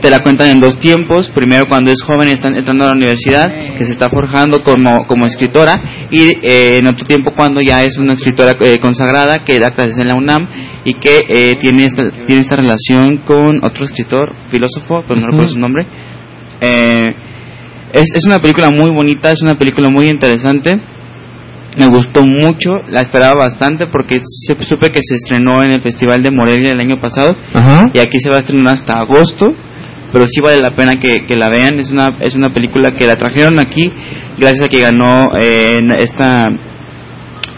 Te la cuentan en dos tiempos, primero cuando es joven está entrando a la universidad, que se está forjando como, como escritora, y eh, en otro tiempo cuando ya es una escritora eh, consagrada que da clases en la UNAM y que eh, tiene, esta, tiene esta relación con otro escritor, filósofo, pero no recuerdo su nombre. Eh, es, es una película muy bonita, es una película muy interesante. Me gustó mucho, la esperaba bastante porque se- supe que se estrenó en el Festival de Morelia el año pasado Ajá. y aquí se va a estrenar hasta agosto, pero sí vale la pena que, que la vean. Es una, es una película que la trajeron aquí gracias a que ganó eh, esta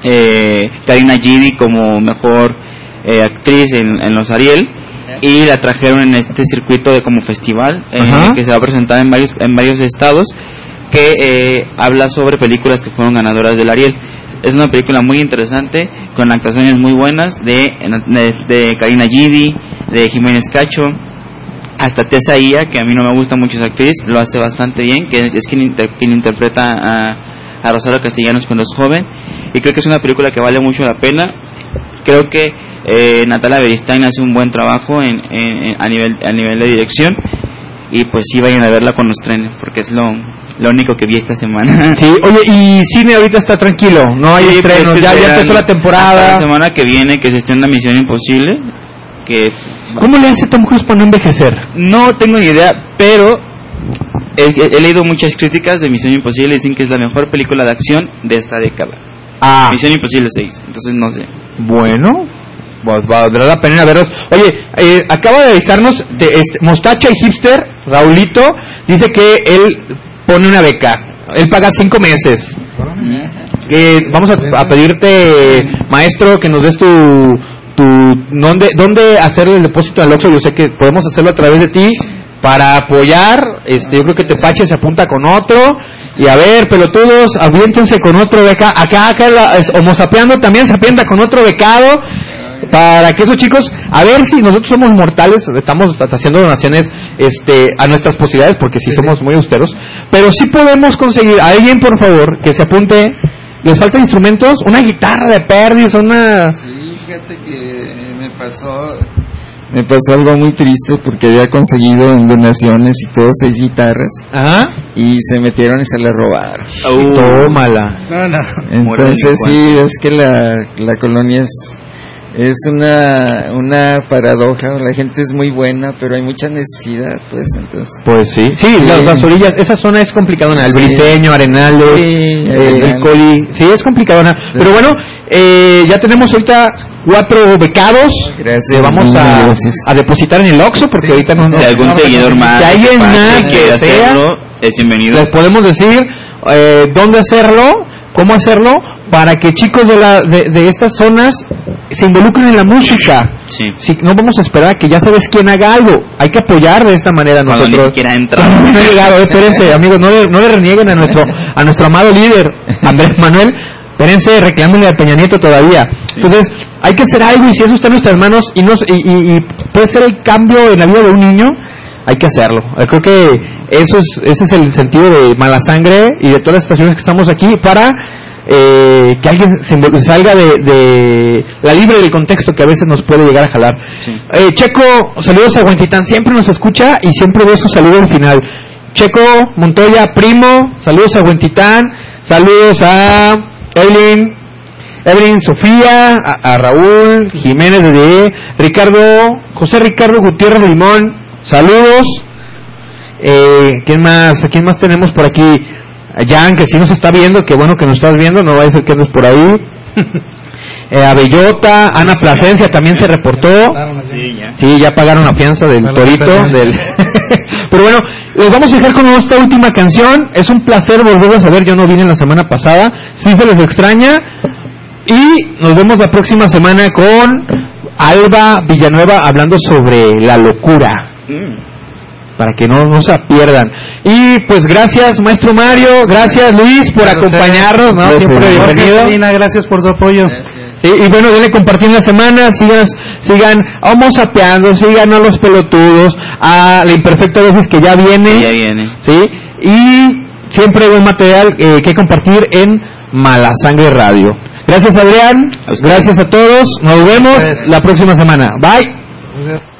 eh, Karina Gidi como mejor eh, actriz en, en los Ariel y la trajeron en este circuito de como festival eh, que se va a presentar en varios en varios estados que eh, habla sobre películas que fueron ganadoras del Ariel. Es una película muy interesante, con actuaciones muy buenas de, de, de Karina Gidi, de Jiménez Cacho, hasta Tessa Ia, que a mí no me gusta mucho esa actriz, lo hace bastante bien, que es, quien, inter- quien interpreta a, a Rosario Castellanos cuando es joven, y creo que es una película que vale mucho la pena. Creo que eh, Natalia Beristain hace un buen trabajo en, en- en- a, nivel, a nivel de dirección, y pues sí vayan a verla cuando estrene, porque es lo, lo único que vi esta semana. [LAUGHS] Sí, oye, y cine ahorita está tranquilo, no hay Sí, pues, que ya, ya empezó la temporada. La semana que viene que se estrena Misión Imposible, que ¿Cómo le hace Tom Cruise para no envejecer? no tengo ni idea, pero he, he- he leído muchas críticas de Misión Imposible, dicen que es la mejor película de acción de esta década. Ah, Misión Imposible 6, entonces no sé. bueno, valdrá la pena verlos. Oye, eh, acaba de avisarnos de este, Mostacho y Hipster, Raulito, dice que él pone una beca. Él paga cinco meses. Eh, vamos a, a pedirte, maestro, que nos des tu, tu dónde, dónde hacer el depósito al Oxxo. Yo sé que podemos hacerlo a través de ti para apoyar. Este, yo creo que Tepache se apunta con otro. Y a ver, pelotudos, aviéntense con otro beca. Acá, acá, es, Homo Sapeando también se apienta con otro becado. Para que esos chicos, a ver si nosotros somos mortales, estamos haciendo donaciones este, a nuestras posibilidades, porque sí, somos muy austeros, pero sí podemos conseguir, a alguien por favor, que se apunte, les faltan instrumentos, una guitarra de perdis, una... Sí, fíjate que me pasó, me pasó algo muy triste porque había conseguido en donaciones y todo seis guitarras Ajá. y se metieron y se le robaron. Tómala. No, no. Entonces sí, es que la, la colonia es es una, una paradoja, la gente es muy buena, pero hay mucha necesidad, pues entonces. Pues sí. Sí, Sí. las, las orillas, esa zona es complicadona, el Sí. Briseño, Arenales, Sí, eh, el. Coli, sí, es complicadona. Pero bueno, eh, ya tenemos ahorita cuatro becados, Gracias, que vamos a, gracias. a depositar en el Oxxo, porque ahorita no Si algún no- seguidor más Si alguien que más quiere es bienvenido. les podemos decir eh, dónde hacerlo, cómo hacerlo, para que chicos de, la, de, de estas zonas se involucren en la música. Sí. Si, no vamos a esperar a que ya sabes quién haga algo. Hay que apoyar de esta manera a Cuando ni nosotros. siquiera entra. [LAUGHS] No ha llegado, eh, espérense, amigos, no le, no le renieguen a nuestro, a nuestro amado líder, Andrés Manuel. Espérense, reclámenle a Peña Nieto todavía. Entonces, hay que hacer algo y si eso está en nuestras manos y, nos, y, y- y puede ser el cambio en la vida de un niño, hay que hacerlo. Creo que eso es, ese es el sentido de Mala Sangre y de todas las estaciones que estamos aquí para eh, que alguien se salga de, de la libre del contexto que a veces nos puede llegar a jalar. Sí. Eh, Checo, saludos a Huentitán, siempre nos escucha y siempre ve su saludo al final. Checo, Montoya, primo, saludos a Huentitán, saludos a Evelyn, Evelyn Sofía, a, a Raúl Jiménez de Ricardo, José Ricardo Gutiérrez Limón, saludos. Eh, ¿Quién más? ¿A quién más tenemos por aquí? A Jan, que sí nos está viendo, que bueno que nos estás viendo, no va a ser que andes por ahí. [LAUGHS] Eh, a Bellota, Ana Plasencia también se reportó. Sí, ya. Pagaron la fianza del torito. Del... [LAUGHS] Pero bueno, les vamos a dejar con esta última canción. Es un placer volverlos a ver. Yo no vine la semana pasada. Sí se les extraña. Y nos vemos la próxima semana con Alba Villanueva hablando sobre la locura. Mm. Para que no, no se pierdan. Y pues gracias, maestro Mario. Gracias, Luis, por Gracias acompañarnos. ¿no? Gracias. Siempre Gracias, bienvenido. Karina, gracias por su apoyo. Sí, y bueno, denle compartir la semana, sigan, sigan homosapeando, sigan a los pelotudos, a la imperfecta dosis que ya viene, Ya viene. sí, y siempre hay buen material eh, que compartir en Mala Sangre Radio. Gracias Adrián, A gracias a todos, nos vemos Gracias. la próxima semana. Bye.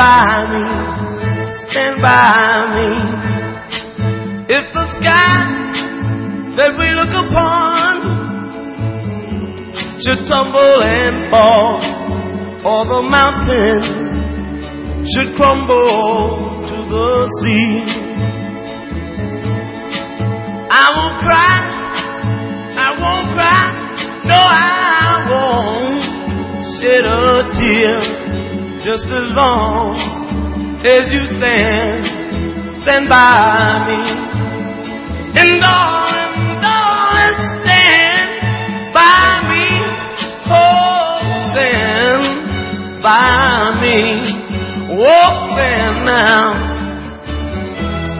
by me. Stand by me. If the sky that we look upon should tumble and fall, or the mountain should crumble to the sea. I won't cry, I won't cry, no, I won't shed a tear just as long as you stand, stand by me. And darling, darling, stand by me, oh, stand by me. Oh, stand now.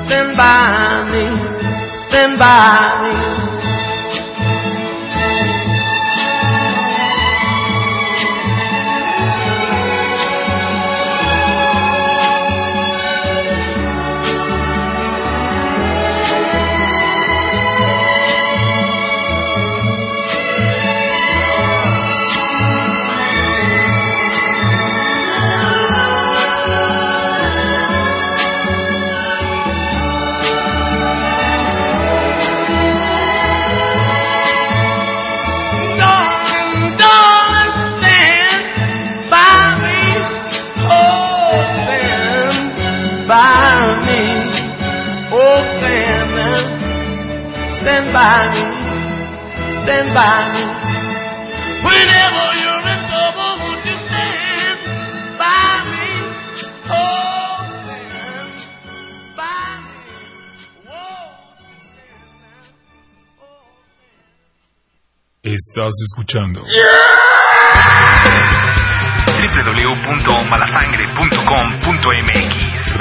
Stand by me. Stand by Estás escuchando. www.malasangre.com